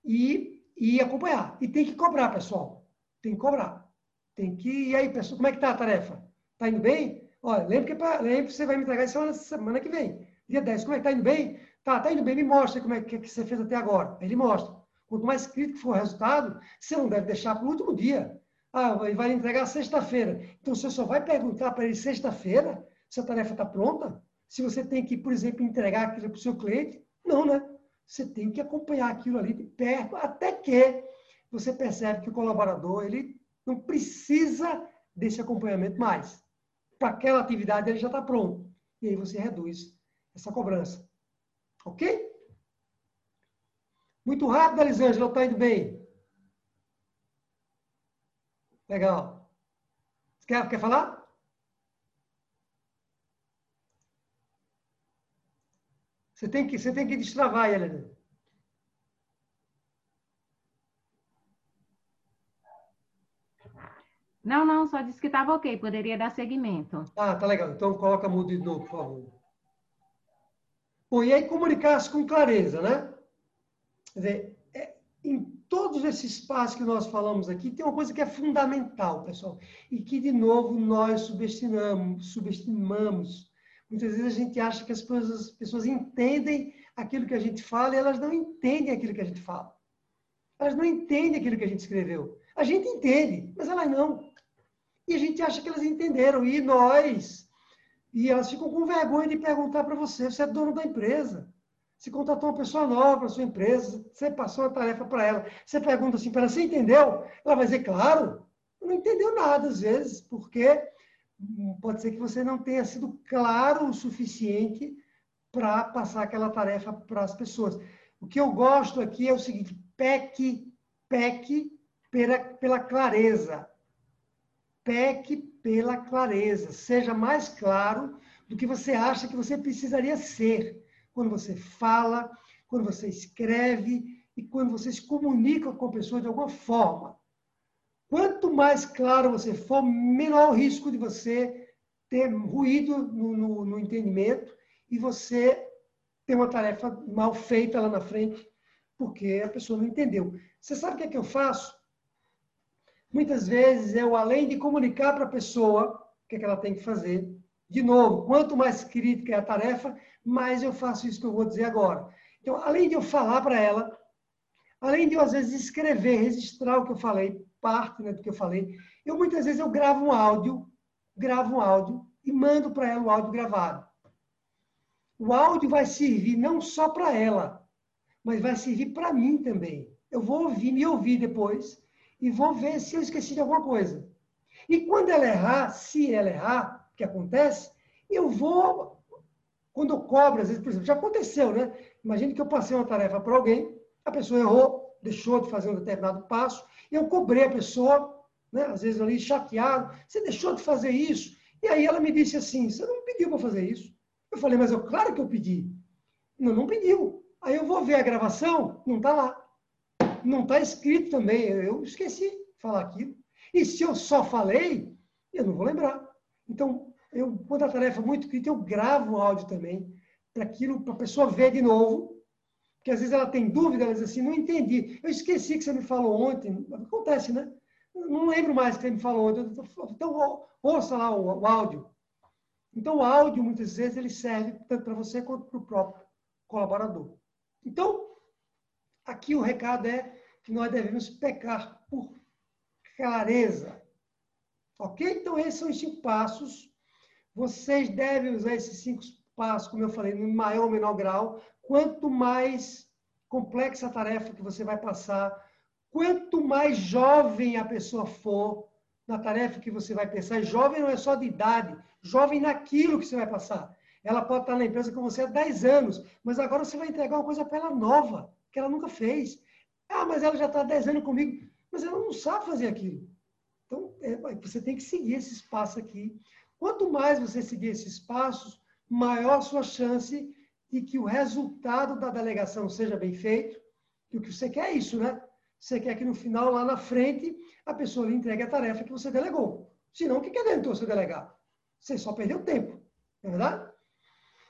E, e acompanhar. E tem que cobrar, pessoal. Tem que cobrar. Tem que... E aí, pessoal, como é que está a tarefa? Está indo bem? Olha, lembra que, pra, lembra que você vai me entregar semana, que vem. Dia 10. Como é que está indo bem? Tá, tá indo bem, me mostra como é que, que você fez até agora. Ele mostra. Quanto mais crítico for o resultado, você não deve deixar para o último dia. Ah, ele vai entregar sexta-feira. Então, você só vai perguntar para ele sexta-feira se a tarefa está pronta? Se você tem que, por exemplo, entregar aquilo para o seu cliente? Não, né? Você tem que acompanhar aquilo ali de perto, até que você percebe que o colaborador ele não precisa desse acompanhamento mais para aquela atividade ele já está pronto. E aí você reduz essa cobrança. Ok? Muito rápido, Elisângela, está indo bem. Legal. Quer, quer falar? Você tem que, você tem que destravar, Helena. Não, não, só disse que estava ok, poderia dar seguimento. Ah, tá legal. Então coloca mudo de novo, por favor. Bom, e aí comunicar-se com clareza, né? Quer dizer, é, em todos esses passos que nós falamos aqui, tem uma coisa que é fundamental, pessoal, e que, de novo, nós subestimamos, subestimamos. Muitas vezes a gente acha que as pessoas, as pessoas entendem aquilo que a gente fala e elas não entendem aquilo que a gente fala. Elas não entendem aquilo que a gente escreveu. A gente entende, mas elas não. E a gente acha que elas entenderam. E nós. E elas ficam com vergonha de perguntar para você: você é dono da empresa. Se contratou uma pessoa nova para sua empresa, você passou uma tarefa para ela. Você pergunta assim para ela: você entendeu? Ela vai dizer: claro. Não entendeu nada, às vezes, porque pode ser que você não tenha sido claro o suficiente para passar aquela tarefa para as pessoas. O que eu gosto aqui é o seguinte: peque, peque pela, pela clareza peque pela clareza, seja mais claro do que você acha que você precisaria ser quando você fala, quando você escreve e quando você se comunica com a pessoa de alguma forma. Quanto mais claro você for, menor o risco de você ter ruído no, no, no entendimento e você ter uma tarefa mal feita lá na frente, porque a pessoa não entendeu. Você sabe o que é que eu faço? Muitas vezes eu, além de comunicar para a pessoa o que, é que ela tem que fazer, de novo, quanto mais crítica é a tarefa, mais eu faço isso que eu vou dizer agora. Então, além de eu falar para ela, além de eu, às vezes, escrever, registrar o que eu falei, parte né, do que eu falei, eu muitas vezes eu gravo um áudio, gravo um áudio e mando para ela o áudio gravado. O áudio vai servir não só para ela, mas vai servir para mim também. Eu vou ouvir, me ouvir depois e vou ver se eu esqueci de alguma coisa. E quando ela errar, se ela errar, o que acontece, eu vou, quando eu cobro, às vezes, por exemplo, já aconteceu, né? Imagine que eu passei uma tarefa para alguém, a pessoa errou, deixou de fazer um determinado passo, eu cobrei a pessoa, né? às vezes ali chateado, você deixou de fazer isso. E aí ela me disse assim, você não pediu para fazer isso. Eu falei, mas eu, claro que eu pedi. Não, não pediu. Aí eu vou ver a gravação, não está lá não está escrito também. Eu esqueci de falar aquilo. E se eu só falei, eu não vou lembrar. Então, eu, quando a tarefa é muito crítica, eu gravo o áudio também, para aquilo, para a pessoa ver de novo. Porque às vezes ela tem dúvida, ela diz assim, não entendi. Eu esqueci que você me falou ontem. Acontece, né? Não lembro mais que você me falou ontem. Então, ouça lá o, o áudio. Então, o áudio, muitas vezes, ele serve tanto para você quanto para o próprio colaborador. Então, Aqui o recado é que nós devemos pecar por clareza. Ok? Então, esses são os cinco passos. Vocês devem usar esses cinco passos, como eu falei, no maior ou menor grau. Quanto mais complexa a tarefa que você vai passar, quanto mais jovem a pessoa for na tarefa que você vai pensar, e jovem não é só de idade, jovem naquilo que você vai passar. Ela pode estar na empresa com você há 10 anos, mas agora você vai entregar uma coisa para ela nova que ela nunca fez. Ah, mas ela já está 10 anos comigo, mas ela não sabe fazer aquilo. Então, é, você tem que seguir esses passos aqui. Quanto mais você seguir esses passos, maior a sua chance de que o resultado da delegação seja bem feito. E o que você quer é isso, né? Você quer que no final, lá na frente, a pessoa lhe entregue a tarefa que você delegou. Senão, o que adiantou você delegar? Você só perdeu tempo, não é verdade?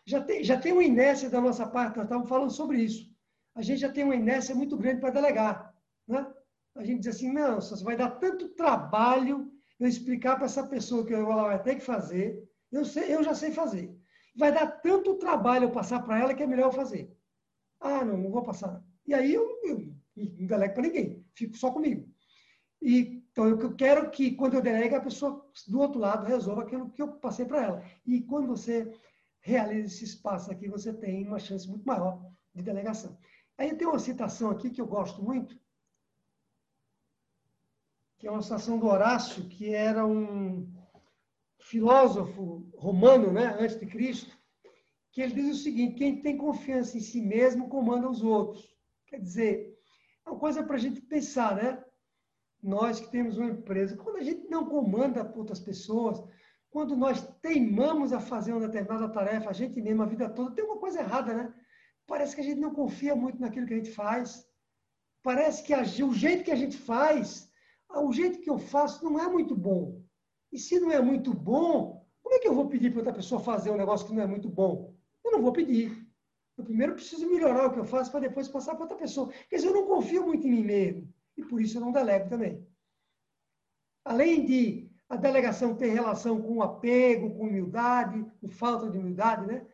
Já tem, já tem uma inércia da nossa parte, nós estávamos falando sobre isso a gente já tem uma inércia muito grande para delegar. Né? A gente diz assim, não, você vai dar tanto trabalho eu explicar para essa pessoa que ela vai ter que fazer, eu, sei, eu já sei fazer. Vai dar tanto trabalho eu passar para ela que é melhor eu fazer. Ah, não, não vou passar. E aí eu, eu não delego para ninguém, fico só comigo. E, então, eu quero que, quando eu delego, a pessoa do outro lado resolva aquilo que eu passei para ela. E quando você realiza esse espaço aqui, você tem uma chance muito maior de delegação. Aí tem uma citação aqui que eu gosto muito, que é uma citação do Horácio, que era um filósofo romano, né, antes de Cristo, que ele diz o seguinte: quem tem confiança em si mesmo comanda os outros. Quer dizer, é uma coisa para a gente pensar, né? Nós que temos uma empresa, quando a gente não comanda outras pessoas, quando nós teimamos a fazer uma determinada tarefa, a gente mesmo a vida toda, tem uma coisa errada, né? Parece que a gente não confia muito naquilo que a gente faz. Parece que o jeito que a gente faz, o jeito que eu faço não é muito bom. E se não é muito bom, como é que eu vou pedir para outra pessoa fazer um negócio que não é muito bom? Eu não vou pedir. Eu primeiro preciso melhorar o que eu faço para depois passar para outra pessoa. Quer dizer, eu não confio muito em mim mesmo. E por isso eu não delego também. Além de a delegação ter relação com apego, com humildade, com falta de humildade, né?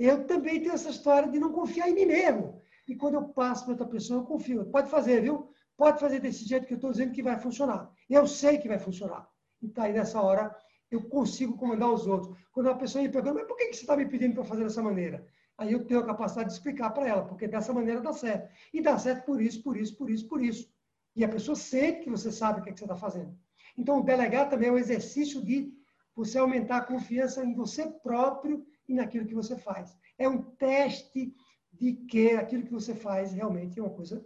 Eu também tenho essa história de não confiar em mim mesmo. E quando eu passo para outra pessoa, eu confio. Pode fazer, viu? Pode fazer desse jeito que eu estou dizendo que vai funcionar. Eu sei que vai funcionar. Então, aí nessa hora, eu consigo comandar os outros. Quando uma pessoa me pergunta, mas por que você está me pedindo para fazer dessa maneira? Aí eu tenho a capacidade de explicar para ela, porque dessa maneira dá certo. E dá certo por isso, por isso, por isso, por isso. E a pessoa sente que você sabe o que, é que você está fazendo. Então, delegar também é um exercício de você aumentar a confiança em você próprio e naquilo que você faz. É um teste de que aquilo que você faz realmente é uma coisa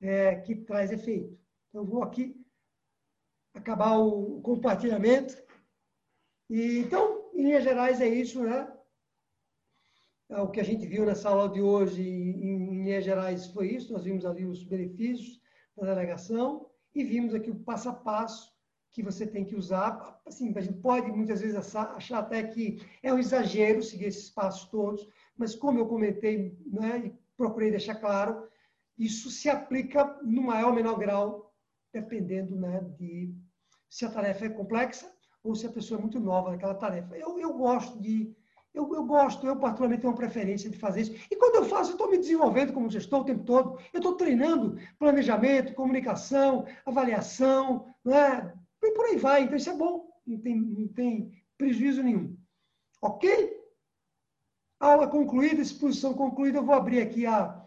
é, que traz efeito. Então, vou aqui acabar o compartilhamento. E, então, em linhas gerais, é isso, né? É o que a gente viu nessa aula de hoje, em linhas gerais, foi isso. Nós vimos ali os benefícios da delegação e vimos aqui o passo a passo que você tem que usar. Assim, a gente pode muitas vezes achar até que é um exagero seguir esses passos todos, mas como eu comentei né, e procurei deixar claro, isso se aplica no maior ou menor grau, dependendo né, de se a tarefa é complexa ou se a pessoa é muito nova naquela tarefa. Eu, eu gosto de eu, eu, gosto, eu particularmente tenho uma preferência de fazer isso. E quando eu faço, eu estou me desenvolvendo como gestor o tempo todo. Eu estou treinando planejamento, comunicação, avaliação, né? E por aí vai. Então isso é bom, não tem, não tem prejuízo nenhum. Ok? Aula concluída, exposição concluída. Eu vou abrir aqui a,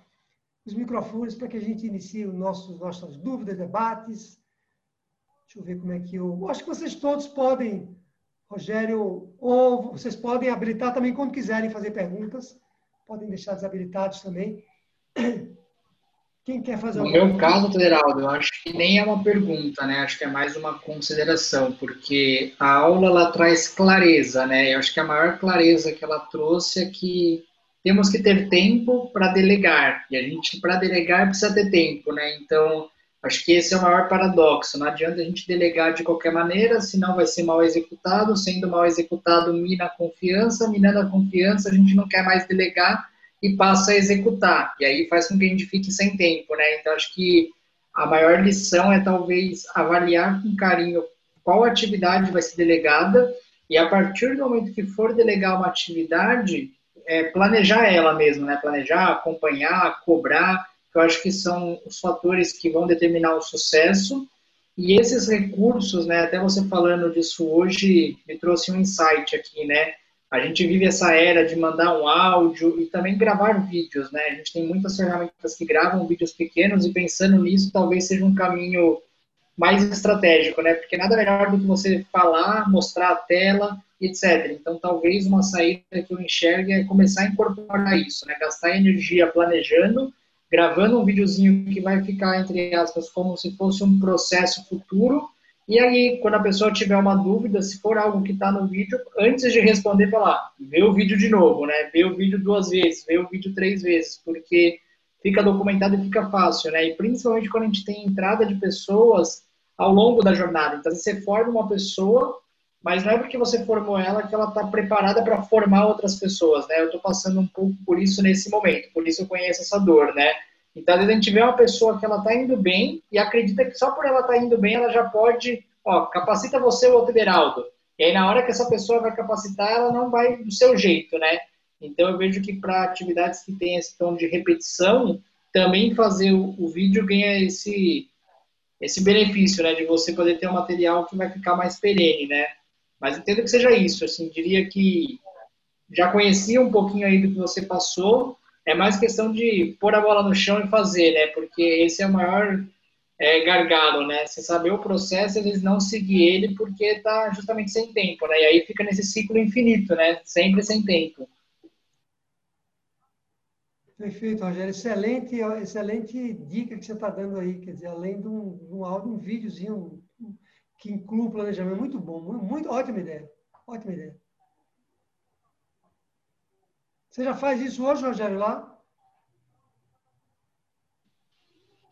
os microfones para que a gente inicie os nossos, nossas dúvidas, debates. Deixa eu ver como é que eu. eu acho que vocês todos podem Rogério, ou vocês podem habilitar também quando quiserem fazer perguntas, podem deixar desabilitados também. Quem quer fazer No meu caso, Federaldo, eu acho que nem é uma pergunta, né? Acho que é mais uma consideração, porque a aula ela traz clareza, né? Eu acho que a maior clareza que ela trouxe é que temos que ter tempo para delegar, e a gente, para delegar, precisa ter tempo, né? Então, Acho que esse é o maior paradoxo. Não adianta a gente delegar de qualquer maneira, senão vai ser mal executado. Sendo mal executado, mina a confiança. Minando a confiança, a gente não quer mais delegar e passa a executar. E aí faz com que a gente fique sem tempo, né? Então, acho que a maior lição é talvez avaliar com carinho qual atividade vai ser delegada e a partir do momento que for delegar uma atividade, é, planejar ela mesmo, né? Planejar, acompanhar, cobrar eu acho que são os fatores que vão determinar o sucesso. E esses recursos, né, até você falando disso hoje, me trouxe um insight aqui, né? A gente vive essa era de mandar um áudio e também gravar vídeos, né? A gente tem muitas ferramentas que gravam vídeos pequenos e pensando nisso, talvez seja um caminho mais estratégico, né? Porque nada melhor do que você falar, mostrar a tela, etc. Então, talvez uma saída que eu enxergue é começar a incorporar isso, né? Gastar energia planejando gravando um videozinho que vai ficar, entre aspas, como se fosse um processo futuro. E aí, quando a pessoa tiver uma dúvida, se for algo que está no vídeo, antes de responder, falar, vê o vídeo de novo, né? Vê o vídeo duas vezes, vê o vídeo três vezes, porque fica documentado e fica fácil, né? E principalmente quando a gente tem entrada de pessoas ao longo da jornada. Então, você forma uma pessoa, mas não é porque você formou ela que ela está preparada para formar outras pessoas, né? Eu estou passando um pouco por isso nesse momento, por isso eu conheço essa dor, né? Então, às vezes a gente vê uma pessoa que ela está indo bem e acredita que só por ela estar tá indo bem, ela já pode, ó, capacita você, o outro Beraldo. E aí, na hora que essa pessoa vai capacitar, ela não vai do seu jeito, né? Então, eu vejo que para atividades que têm esse tom de repetição, também fazer o, o vídeo ganha esse, esse benefício, né? De você poder ter um material que vai ficar mais perene, né? Mas entendo que seja isso, assim, diria que já conhecia um pouquinho aí do que você passou, é mais questão de pôr a bola no chão e fazer, né? Porque esse é o maior é, gargalo, né? Você saber o processo, eles não seguir ele porque tá justamente sem tempo, né? E aí fica nesse ciclo infinito, né? Sempre sem tempo. Perfeito, Rogério. Excelente, excelente dica que você está dando aí. Quer dizer, além de um, de um áudio, um videozinho que inclui o planejamento. Muito bom, muito, muito ótima ideia. Ótima ideia. Você já faz isso hoje, Rogério, lá?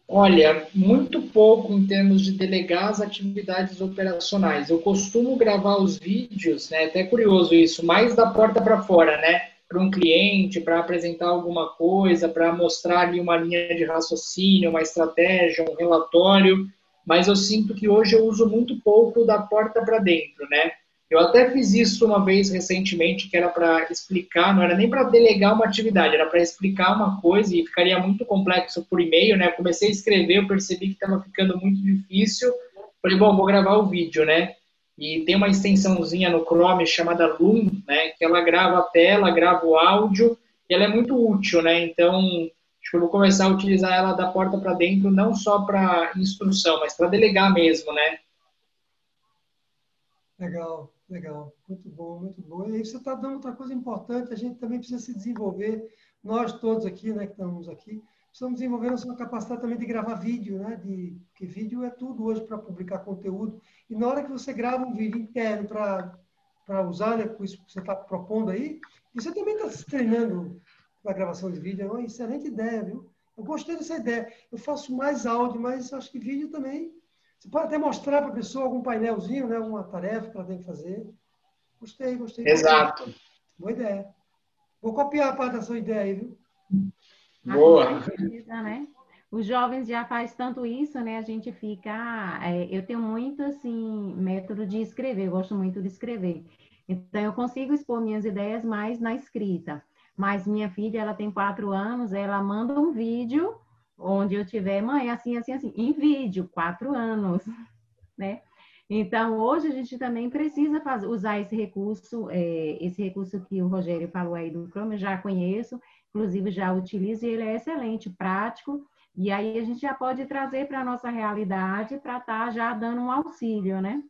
Olha, muito pouco em termos de delegar as atividades operacionais. Eu costumo gravar os vídeos, né? Até curioso isso, mais da porta para fora, né? Para um cliente, para apresentar alguma coisa, para mostrar ali uma linha de raciocínio, uma estratégia, um relatório. Mas eu sinto que hoje eu uso muito pouco da porta para dentro, né? Eu até fiz isso uma vez recentemente, que era para explicar, não era nem para delegar uma atividade, era para explicar uma coisa e ficaria muito complexo por e-mail, né? Eu comecei a escrever, eu percebi que estava ficando muito difícil. Falei, bom, vou gravar o vídeo, né? E tem uma extensãozinha no Chrome chamada Loom, né? Que ela grava a tela, grava o áudio, e ela é muito útil, né? Então, acho que eu vou começar a utilizar ela da porta para dentro, não só para instrução, mas para delegar mesmo, né? Legal. Legal, muito bom, muito bom. E aí você está dando outra coisa importante, a gente também precisa se desenvolver, nós todos aqui, né, que estamos aqui, precisamos desenvolver nossa capacidade também de gravar vídeo, né, de, porque vídeo é tudo hoje para publicar conteúdo, e na hora que você grava um vídeo interno para usar, né, com isso que você está propondo aí, você também está se treinando para gravação de vídeo, é uma excelente ideia, viu? Eu gostei dessa ideia. Eu faço mais áudio, mas acho que vídeo também você pode até mostrar para a pessoa algum painelzinho, né? alguma tarefa que ela tem que fazer. Gostei, gostei. Exato. Boa ideia. Vou copiar a parte da sua ideia aí, viu? Boa. Né? Os jovens já faz tanto isso, né? A gente fica. É, eu tenho muito assim método de escrever. Eu gosto muito de escrever. Então eu consigo expor minhas ideias mais na escrita. Mas minha filha, ela tem quatro anos, ela manda um vídeo onde eu tiver, mãe, assim, assim, assim, em vídeo, quatro anos, [LAUGHS] né? Então, hoje a gente também precisa fazer, usar esse recurso, é, esse recurso que o Rogério falou aí do Chrome, eu já conheço, inclusive já utilizo e ele é excelente, prático, e aí a gente já pode trazer para a nossa realidade para estar tá já dando um auxílio, né?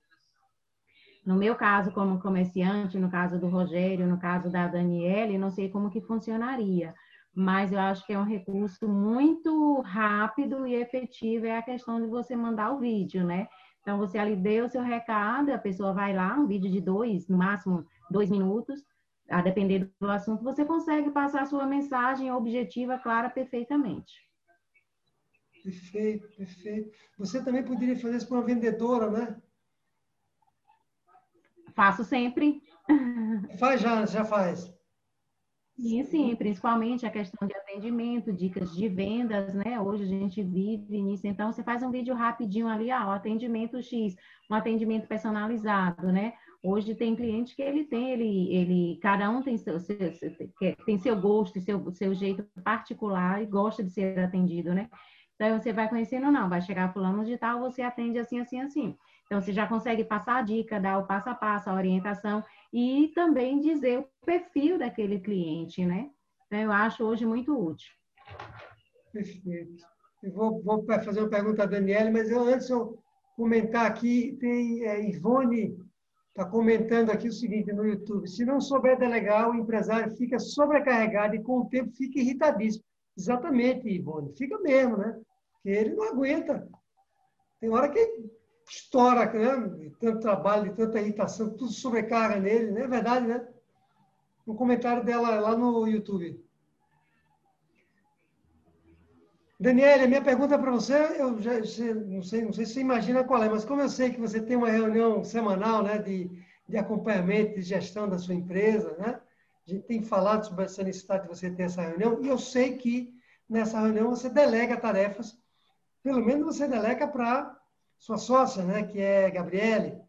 No meu caso, como comerciante, no caso do Rogério, no caso da Daniele, não sei como que funcionaria, mas eu acho que é um recurso muito rápido e efetivo, é a questão de você mandar o vídeo, né? Então, você ali deu o seu recado, a pessoa vai lá, um vídeo de dois, no máximo dois minutos, a depender do assunto, você consegue passar a sua mensagem objetiva, clara, perfeitamente. Perfeito, perfeito. Você também poderia fazer isso para uma vendedora, né? Faço sempre. Faz já, já faz. Sim, sim, principalmente a questão de atendimento, dicas de vendas, né? Hoje a gente vive nisso, então você faz um vídeo rapidinho ali, ah, atendimento X, um atendimento personalizado, né? Hoje tem cliente que ele tem, ele, ele cada um tem seu, seu, tem seu gosto, seu, seu jeito particular e gosta de ser atendido, né? Então você vai conhecendo, não, vai chegar fulano de tal, você atende assim, assim, assim. Então você já consegue passar a dica, dar o passo a passo, a orientação e também dizer o perfil daquele cliente, né? Então, eu acho hoje muito útil. Perfeito. Eu vou, vou fazer uma pergunta a Daniela, mas eu antes eu comentar aqui, tem é, Ivone está comentando aqui o seguinte no YouTube: se não souber delegar, o empresário fica sobrecarregado e com o tempo fica irritadíssimo. Exatamente, Ivone, fica mesmo, né? Porque ele não aguenta. Tem hora que estoura, né? tanto trabalho, tanta irritação, tudo sobrecarga nele, não né? é verdade, né? Um comentário dela lá no YouTube. Daniela, minha pergunta para você, eu já não sei, não sei se você imagina qual é, mas como eu sei que você tem uma reunião semanal, né, de, de acompanhamento, de gestão da sua empresa, né? A gente tem falado sobre essa necessidade de você ter essa reunião e eu sei que nessa reunião você delega tarefas, pelo menos você delega para sua sócia, né, que é Gabriele.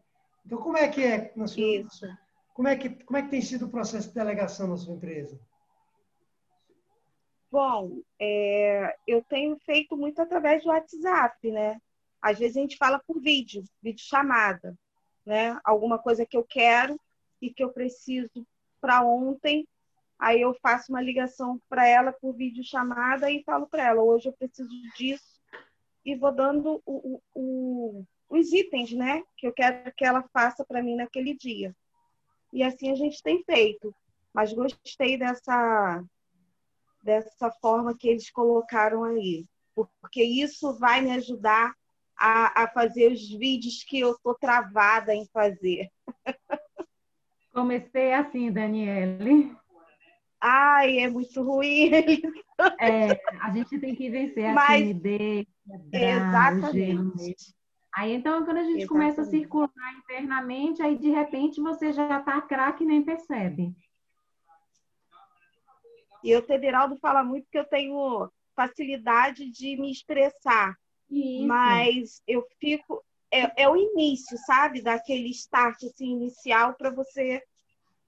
Então, como é que é na sua, Isso. Como é que como é que tem sido o processo de delegação na sua empresa? Bom, é, eu tenho feito muito através do WhatsApp, né? Às vezes a gente fala por vídeo, vídeo chamada, né? Alguma coisa que eu quero e que eu preciso para ontem, aí eu faço uma ligação para ela por vídeo chamada e falo para ela, hoje eu preciso disso e vou dando o, o, os itens, né? Que eu quero que ela faça para mim naquele dia. E assim a gente tem feito. Mas gostei dessa, dessa forma que eles colocaram aí. Porque isso vai me ajudar a, a fazer os vídeos que eu estou travada em fazer. Comecei assim, Daniele. Ai, é muito ruim. [LAUGHS] É, a gente tem que vencer a Mas- timidez, quebrar o Exatamente. Aí, então, quando a gente Exatamente. começa a circular internamente, aí, de repente, você já tá craque e nem percebe. E o Tederaldo fala muito que eu tenho facilidade de me expressar, Isso. mas eu fico. É, é o início, sabe? Daquele start assim, inicial para você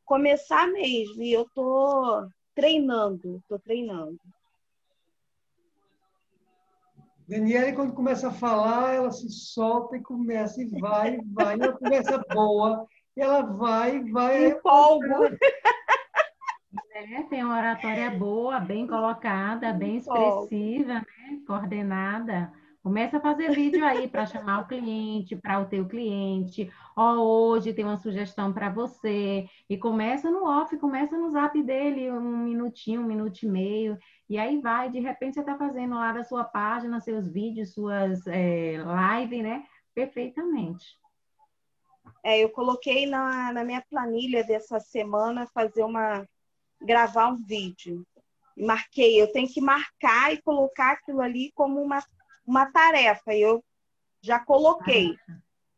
começar mesmo. E eu tô treinando, tô treinando. Daniela, quando começa a falar, ela se solta e começa, e vai, e vai. E uma conversa boa, e ela vai, e vai. Empolgo. É, tem uma oratória boa, bem colocada, bem expressiva, né? Coordenada. Começa a fazer vídeo aí para chamar o cliente, para o teu cliente. Ó, hoje tem uma sugestão para você. E começa no off, começa no zap dele, um minutinho, um minuto e meio. E aí vai, de repente você está fazendo lá da sua página, seus vídeos, suas é, lives, né? Perfeitamente. É, eu coloquei na, na minha planilha dessa semana fazer uma gravar um vídeo. Marquei, eu tenho que marcar e colocar aquilo ali como uma, uma tarefa. E eu já coloquei.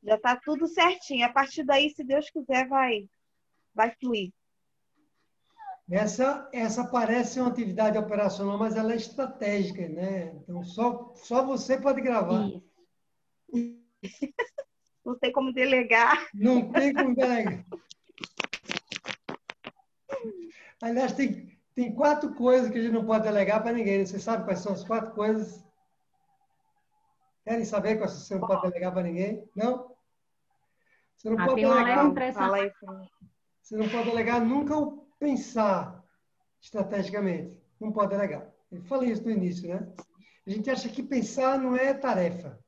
Já está tudo certinho. A partir daí, se Deus quiser, vai, vai fluir. Essa, essa parece uma atividade operacional, mas ela é estratégica, né? Então, só, só você pode gravar. Isso. [LAUGHS] Não tem como delegar. Não tem como delegar. Aliás, tem, tem quatro coisas que a gente não pode delegar para ninguém. né? Você sabe quais são as quatro coisas? Querem saber quais você não pode delegar para ninguém? Não? Você não Ah, pode delegar. Você não pode delegar nunca o pensar estrategicamente. Não pode delegar. Eu falei isso no início, né? A gente acha que pensar não é tarefa.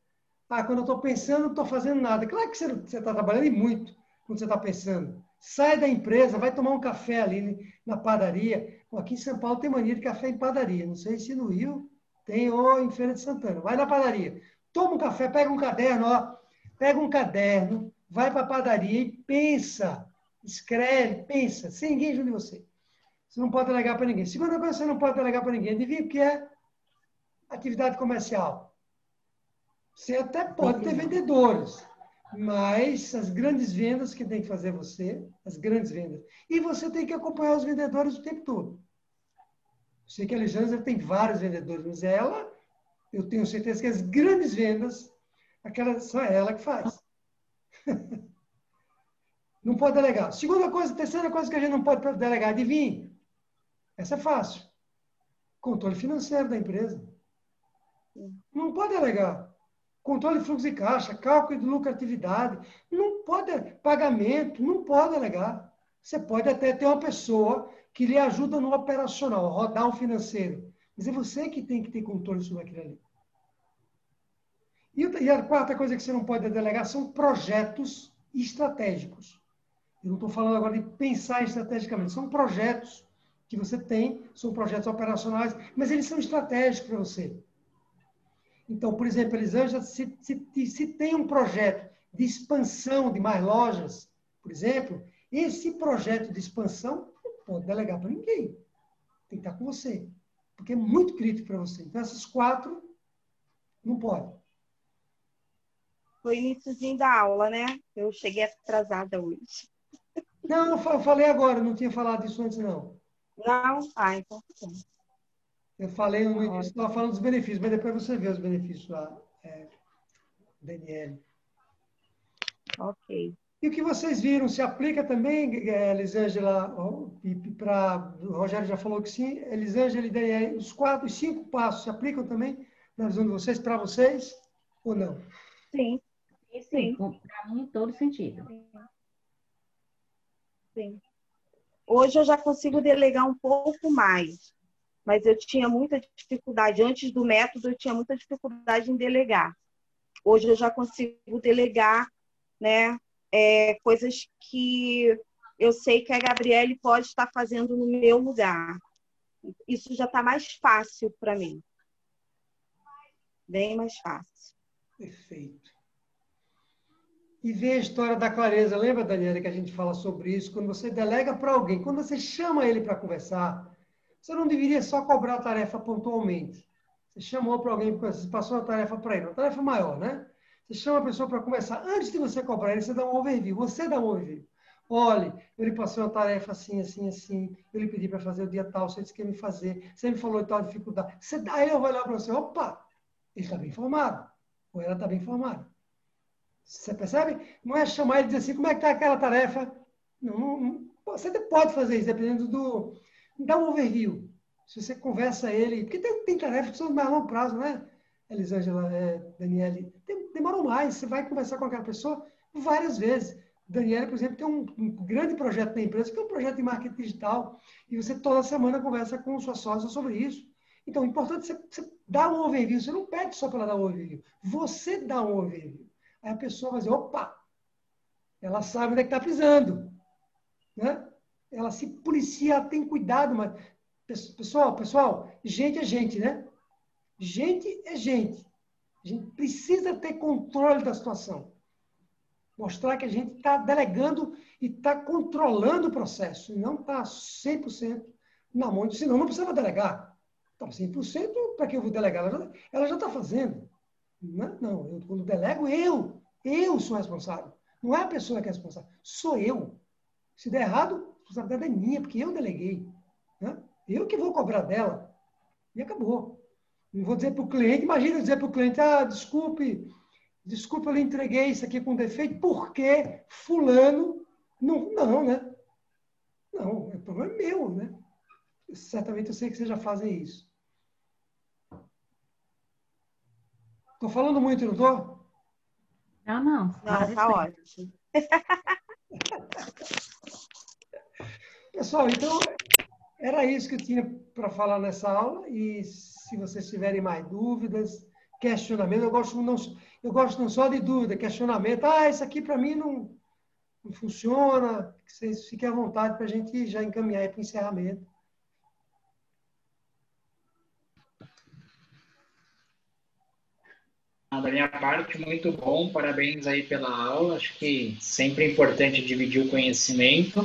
Ah, quando eu estou pensando, não estou fazendo nada. Claro que você está trabalhando e muito quando você está pensando. Sai da empresa, vai tomar um café ali na padaria. Bom, aqui em São Paulo tem mania de café em padaria. Não sei se no Rio tem ou em Feira de Santana. Vai na padaria, toma um café, pega um caderno, ó, pega um caderno, vai para a padaria e pensa. Escreve, pensa, sem ninguém junto de você. Você não pode delegar para ninguém. Segunda coisa, você não pode delegar para ninguém. Adivinha o que é atividade comercial? Você até pode ter vendedores, mas as grandes vendas que tem que fazer você, as grandes vendas. E você tem que acompanhar os vendedores o tempo todo. Sei que a Alexandra tem vários vendedores, mas ela, eu tenho certeza que as grandes vendas, aquelas só é ela que faz. [LAUGHS] Não pode delegar. Segunda coisa, terceira coisa que a gente não pode delegar, adivinha? Essa é fácil. Controle financeiro da empresa. Não pode delegar. Controle de fluxo de caixa, cálculo de lucratividade. Não pode, pagamento, não pode delegar. Você pode até ter uma pessoa que lhe ajuda no operacional, rodar o financeiro. Mas é você que tem que ter controle sobre aquilo ali. E a quarta coisa que você não pode delegar são projetos estratégicos. Eu não estou falando agora de pensar estrategicamente, são projetos que você tem, são projetos operacionais, mas eles são estratégicos para você. Então, por exemplo, Elisângela, se, se, se tem um projeto de expansão de mais lojas, por exemplo, esse projeto de expansão não pode delegar para ninguém. Tem que estar com você. Porque é muito crítico para você. Então, essas quatro, não pode. Foi iníciozinho da aula, né? Eu cheguei atrasada hoje. Não, eu falei agora, não tinha falado isso antes, não. Não? Ah, então tá. Eu falei no início, estava falando dos benefícios, mas depois você vê os benefícios lá, é, Daniele. Ok. E o que vocês viram, se aplica também, Elisângela, para o Rogério já falou que sim, Elisângela e Daniele, os quatro, os cinco passos se aplicam também na visão de vocês, para vocês, ou não? Sim. Sim, para mim, em todo sentido. Sim. Hoje eu já consigo delegar um pouco mais, mas eu tinha muita dificuldade. Antes do método, eu tinha muita dificuldade em delegar. Hoje eu já consigo delegar, né, é, coisas que eu sei que a Gabriele pode estar fazendo no meu lugar. Isso já está mais fácil para mim. Bem mais fácil. Perfeito. E ver a história da clareza. Lembra, Daniela, que a gente fala sobre isso? Quando você delega para alguém, quando você chama ele para conversar, Você não deveria só cobrar a tarefa pontualmente. Você chamou para alguém, você passou a tarefa para ele, uma tarefa maior, né? Você chama a pessoa para conversar. Antes de você cobrar ele, você dá um overview. Você dá um overview. Olha, eu lhe passei uma tarefa assim, assim, assim. Eu lhe pedi para fazer o dia tal, você disse que ia me fazer. Você me falou tal dificuldade. Você, aí eu vou olhar para você, opa, ele está bem informado. Ou ela está bem informada. Você percebe? Não é chamar e dizer assim, como é que está aquela tarefa? Não, não, você pode fazer isso, dependendo do... Dá um overview. Se você conversa ele... Porque tem, tem tarefas que são de mais longo prazo, né? Elisângela, é, Daniele. Tem, demoram mais. Você vai conversar com aquela pessoa várias vezes. Daniela, por exemplo, tem um, um, grande projeto na empresa, que é um projeto de marketing digital, e você toda semana conversa com sua sócia sobre isso. Então, é importante você, você dar um overview. Você não pede só para dar um overview. Você dá um overview. Aí a pessoa vai dizer, opa, ela sabe onde é que está pisando. Né? Ela se policia, ela tem cuidado. Mas... Pessoal, pessoal, gente é gente, né? Gente é gente. A gente precisa ter controle da situação. Mostrar que a gente está delegando e está controlando o processo, e não está 100% na mão, senão não precisa delegar. Está 100%, para que eu vou delegar? Ela já está fazendo. Não, não, eu, quando delego, eu, eu sou responsável. Não é a pessoa que é responsável, sou eu. Se der errado, a responsabilidade é minha, porque eu deleguei. Né? Eu que vou cobrar dela. E acabou. Não vou dizer para o cliente, imagina dizer para o cliente, ah, desculpe, desculpe, eu lhe entreguei isso aqui com defeito, porque fulano não, não, né? Não, o problema é meu, né? Certamente eu sei que vocês já fazem isso. Estou falando muito, não estou? Não, não. Não, está ótimo. [LAUGHS] Pessoal, então era isso que eu tinha para falar nessa aula e se vocês tiverem mais dúvidas, questionamento, eu gosto não, eu gosto não só de dúvida, questionamento. Ah, isso aqui para mim não, não funciona. Vocês fiquem à vontade para a gente já encaminhar para o encerramento. Da minha parte, muito bom, parabéns aí pela aula. Acho que sempre é importante dividir o conhecimento.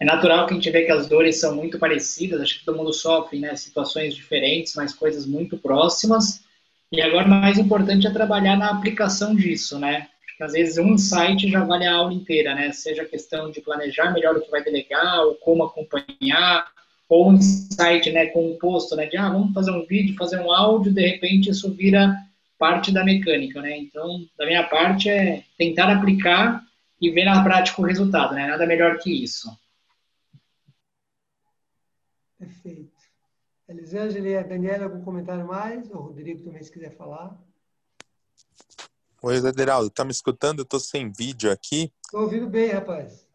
É natural que a gente vê que as dores são muito parecidas, acho que todo mundo sofre, né? Situações diferentes, mas coisas muito próximas. E agora, mais importante é trabalhar na aplicação disso, né? Às vezes um insight já vale a aula inteira, né? Seja a questão de planejar melhor o que vai delegar, ou como acompanhar, ou um insight, né, composto, né, de, ah, vamos fazer um vídeo, fazer um áudio, de repente isso vira parte da mecânica, né? Então, da minha parte é tentar aplicar e ver na prática o resultado, né? Nada melhor que isso. Perfeito. Elisângela e a Daniela, algum comentário mais? O Rodrigo também, se quiser falar. Oi, Zederaldo, tá me escutando? Eu tô sem vídeo aqui. Tô ouvindo bem, rapaz.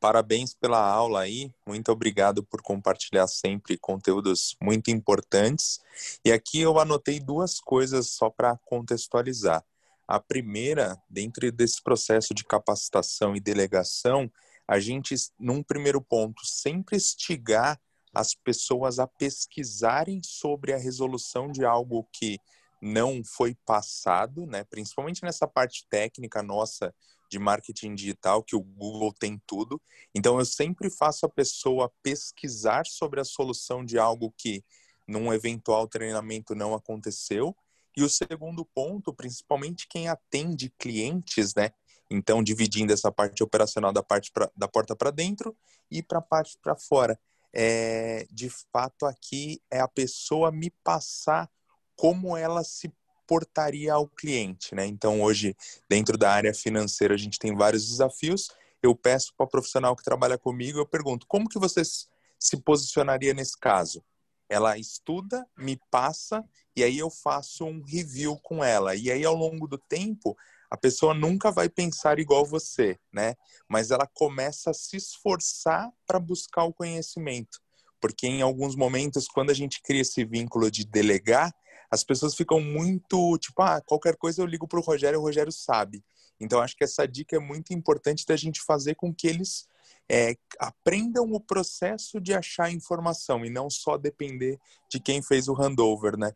Parabéns pela aula aí. Muito obrigado por compartilhar sempre conteúdos muito importantes. E aqui eu anotei duas coisas só para contextualizar. A primeira, dentro desse processo de capacitação e delegação, a gente, num primeiro ponto, sempre instigar as pessoas a pesquisarem sobre a resolução de algo que não foi passado, né? principalmente nessa parte técnica nossa de marketing digital, que o Google tem tudo. Então, eu sempre faço a pessoa pesquisar sobre a solução de algo que num eventual treinamento não aconteceu. E o segundo ponto, principalmente quem atende clientes, né? Então, dividindo essa parte operacional da parte pra, da porta para dentro e para a parte para fora é, de fato aqui é a pessoa me passar como ela se portaria ao cliente, né? Então hoje dentro da área financeira a gente tem vários desafios. Eu peço para o profissional que trabalha comigo, eu pergunto como que você se posicionaria nesse caso? Ela estuda, me passa e aí eu faço um review com ela. E aí ao longo do tempo a pessoa nunca vai pensar igual você, né? Mas ela começa a se esforçar para buscar o conhecimento. Porque em alguns momentos, quando a gente cria esse vínculo de delegar, as pessoas ficam muito tipo, ah, qualquer coisa eu ligo para o Rogério, o Rogério sabe. Então, acho que essa dica é muito importante da gente fazer com que eles é, aprendam o processo de achar informação e não só depender de quem fez o handover, né?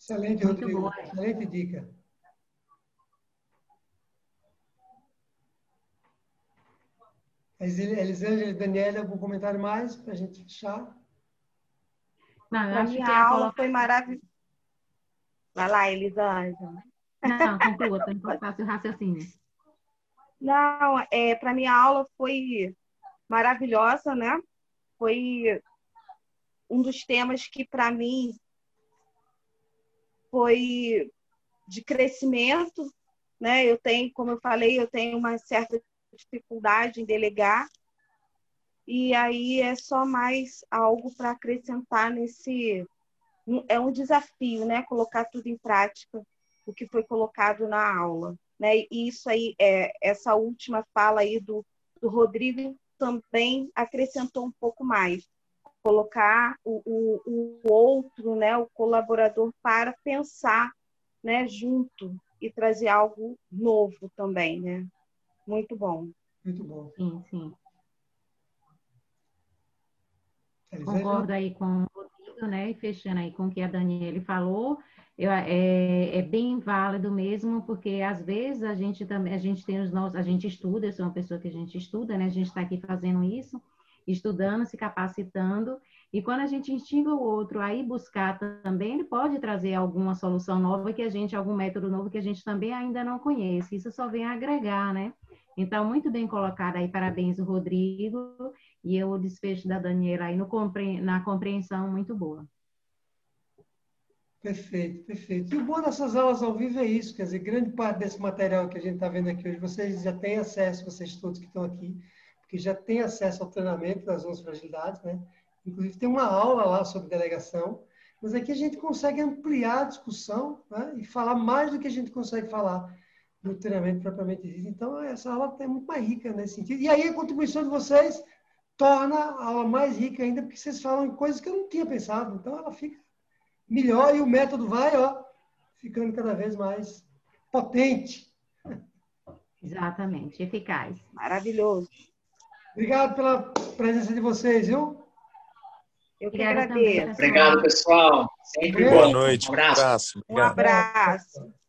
Excelente, Rodrigo. Excelente dica. Elisângela e Daniela, algum comentário mais para a gente fechar? Não, eu a minha a aula colocar... foi maravilhosa. Vai lá, Elisângela. Não, conclua, para o raciocínio. Não, é, para minha aula foi maravilhosa, né? Foi um dos temas que, para mim, foi de crescimento, né? Eu tenho, como eu falei, eu tenho uma certa dificuldade em delegar, e aí é só mais algo para acrescentar nesse. É um desafio, né? Colocar tudo em prática, o que foi colocado na aula. Né? E isso aí, é, essa última fala aí do, do Rodrigo também acrescentou um pouco mais. Colocar o, o, o outro, né, o colaborador, para pensar né, junto e trazer algo novo também, né? Muito bom. Muito bom. Sim, sim. Concordo aí com o Rodrigo, né? E fechando aí com o que a Daniele falou, eu, é, é, bem válido mesmo, porque às vezes a gente também, a gente tem os nossos, a gente estuda, eu sou uma pessoa que a gente estuda, né? A gente está aqui fazendo isso, estudando, se capacitando, e quando a gente instiga o outro a ir buscar também, ele pode trazer alguma solução nova que a gente, algum método novo que a gente também ainda não conhece. Isso só vem agregar, né? Então, muito bem colocado aí, parabéns o Rodrigo, e o desfecho da Daniela aí no, na compreensão muito boa. Perfeito, perfeito. E o bom dessas aulas ao vivo é isso, quer dizer, grande parte desse material que a gente está vendo aqui hoje, vocês já têm acesso, vocês todos que estão aqui, porque já têm acesso ao treinamento das 11 fragilidades, né? Inclusive tem uma aula lá sobre delegação, mas aqui a gente consegue ampliar a discussão né? e falar mais do que a gente consegue falar no treinamento propriamente dito. Então, essa aula é muito mais rica nesse sentido. E aí a contribuição de vocês torna a aula mais rica ainda, porque vocês falam em coisas que eu não tinha pensado. Então, ela fica melhor e o método vai, ó, ficando cada vez mais potente. Exatamente, eficaz. Maravilhoso. Obrigado pela presença de vocês, viu? Eu que agradeço. Obrigado, pessoal. Sempre Boa noite. Um abraço. Um abraço.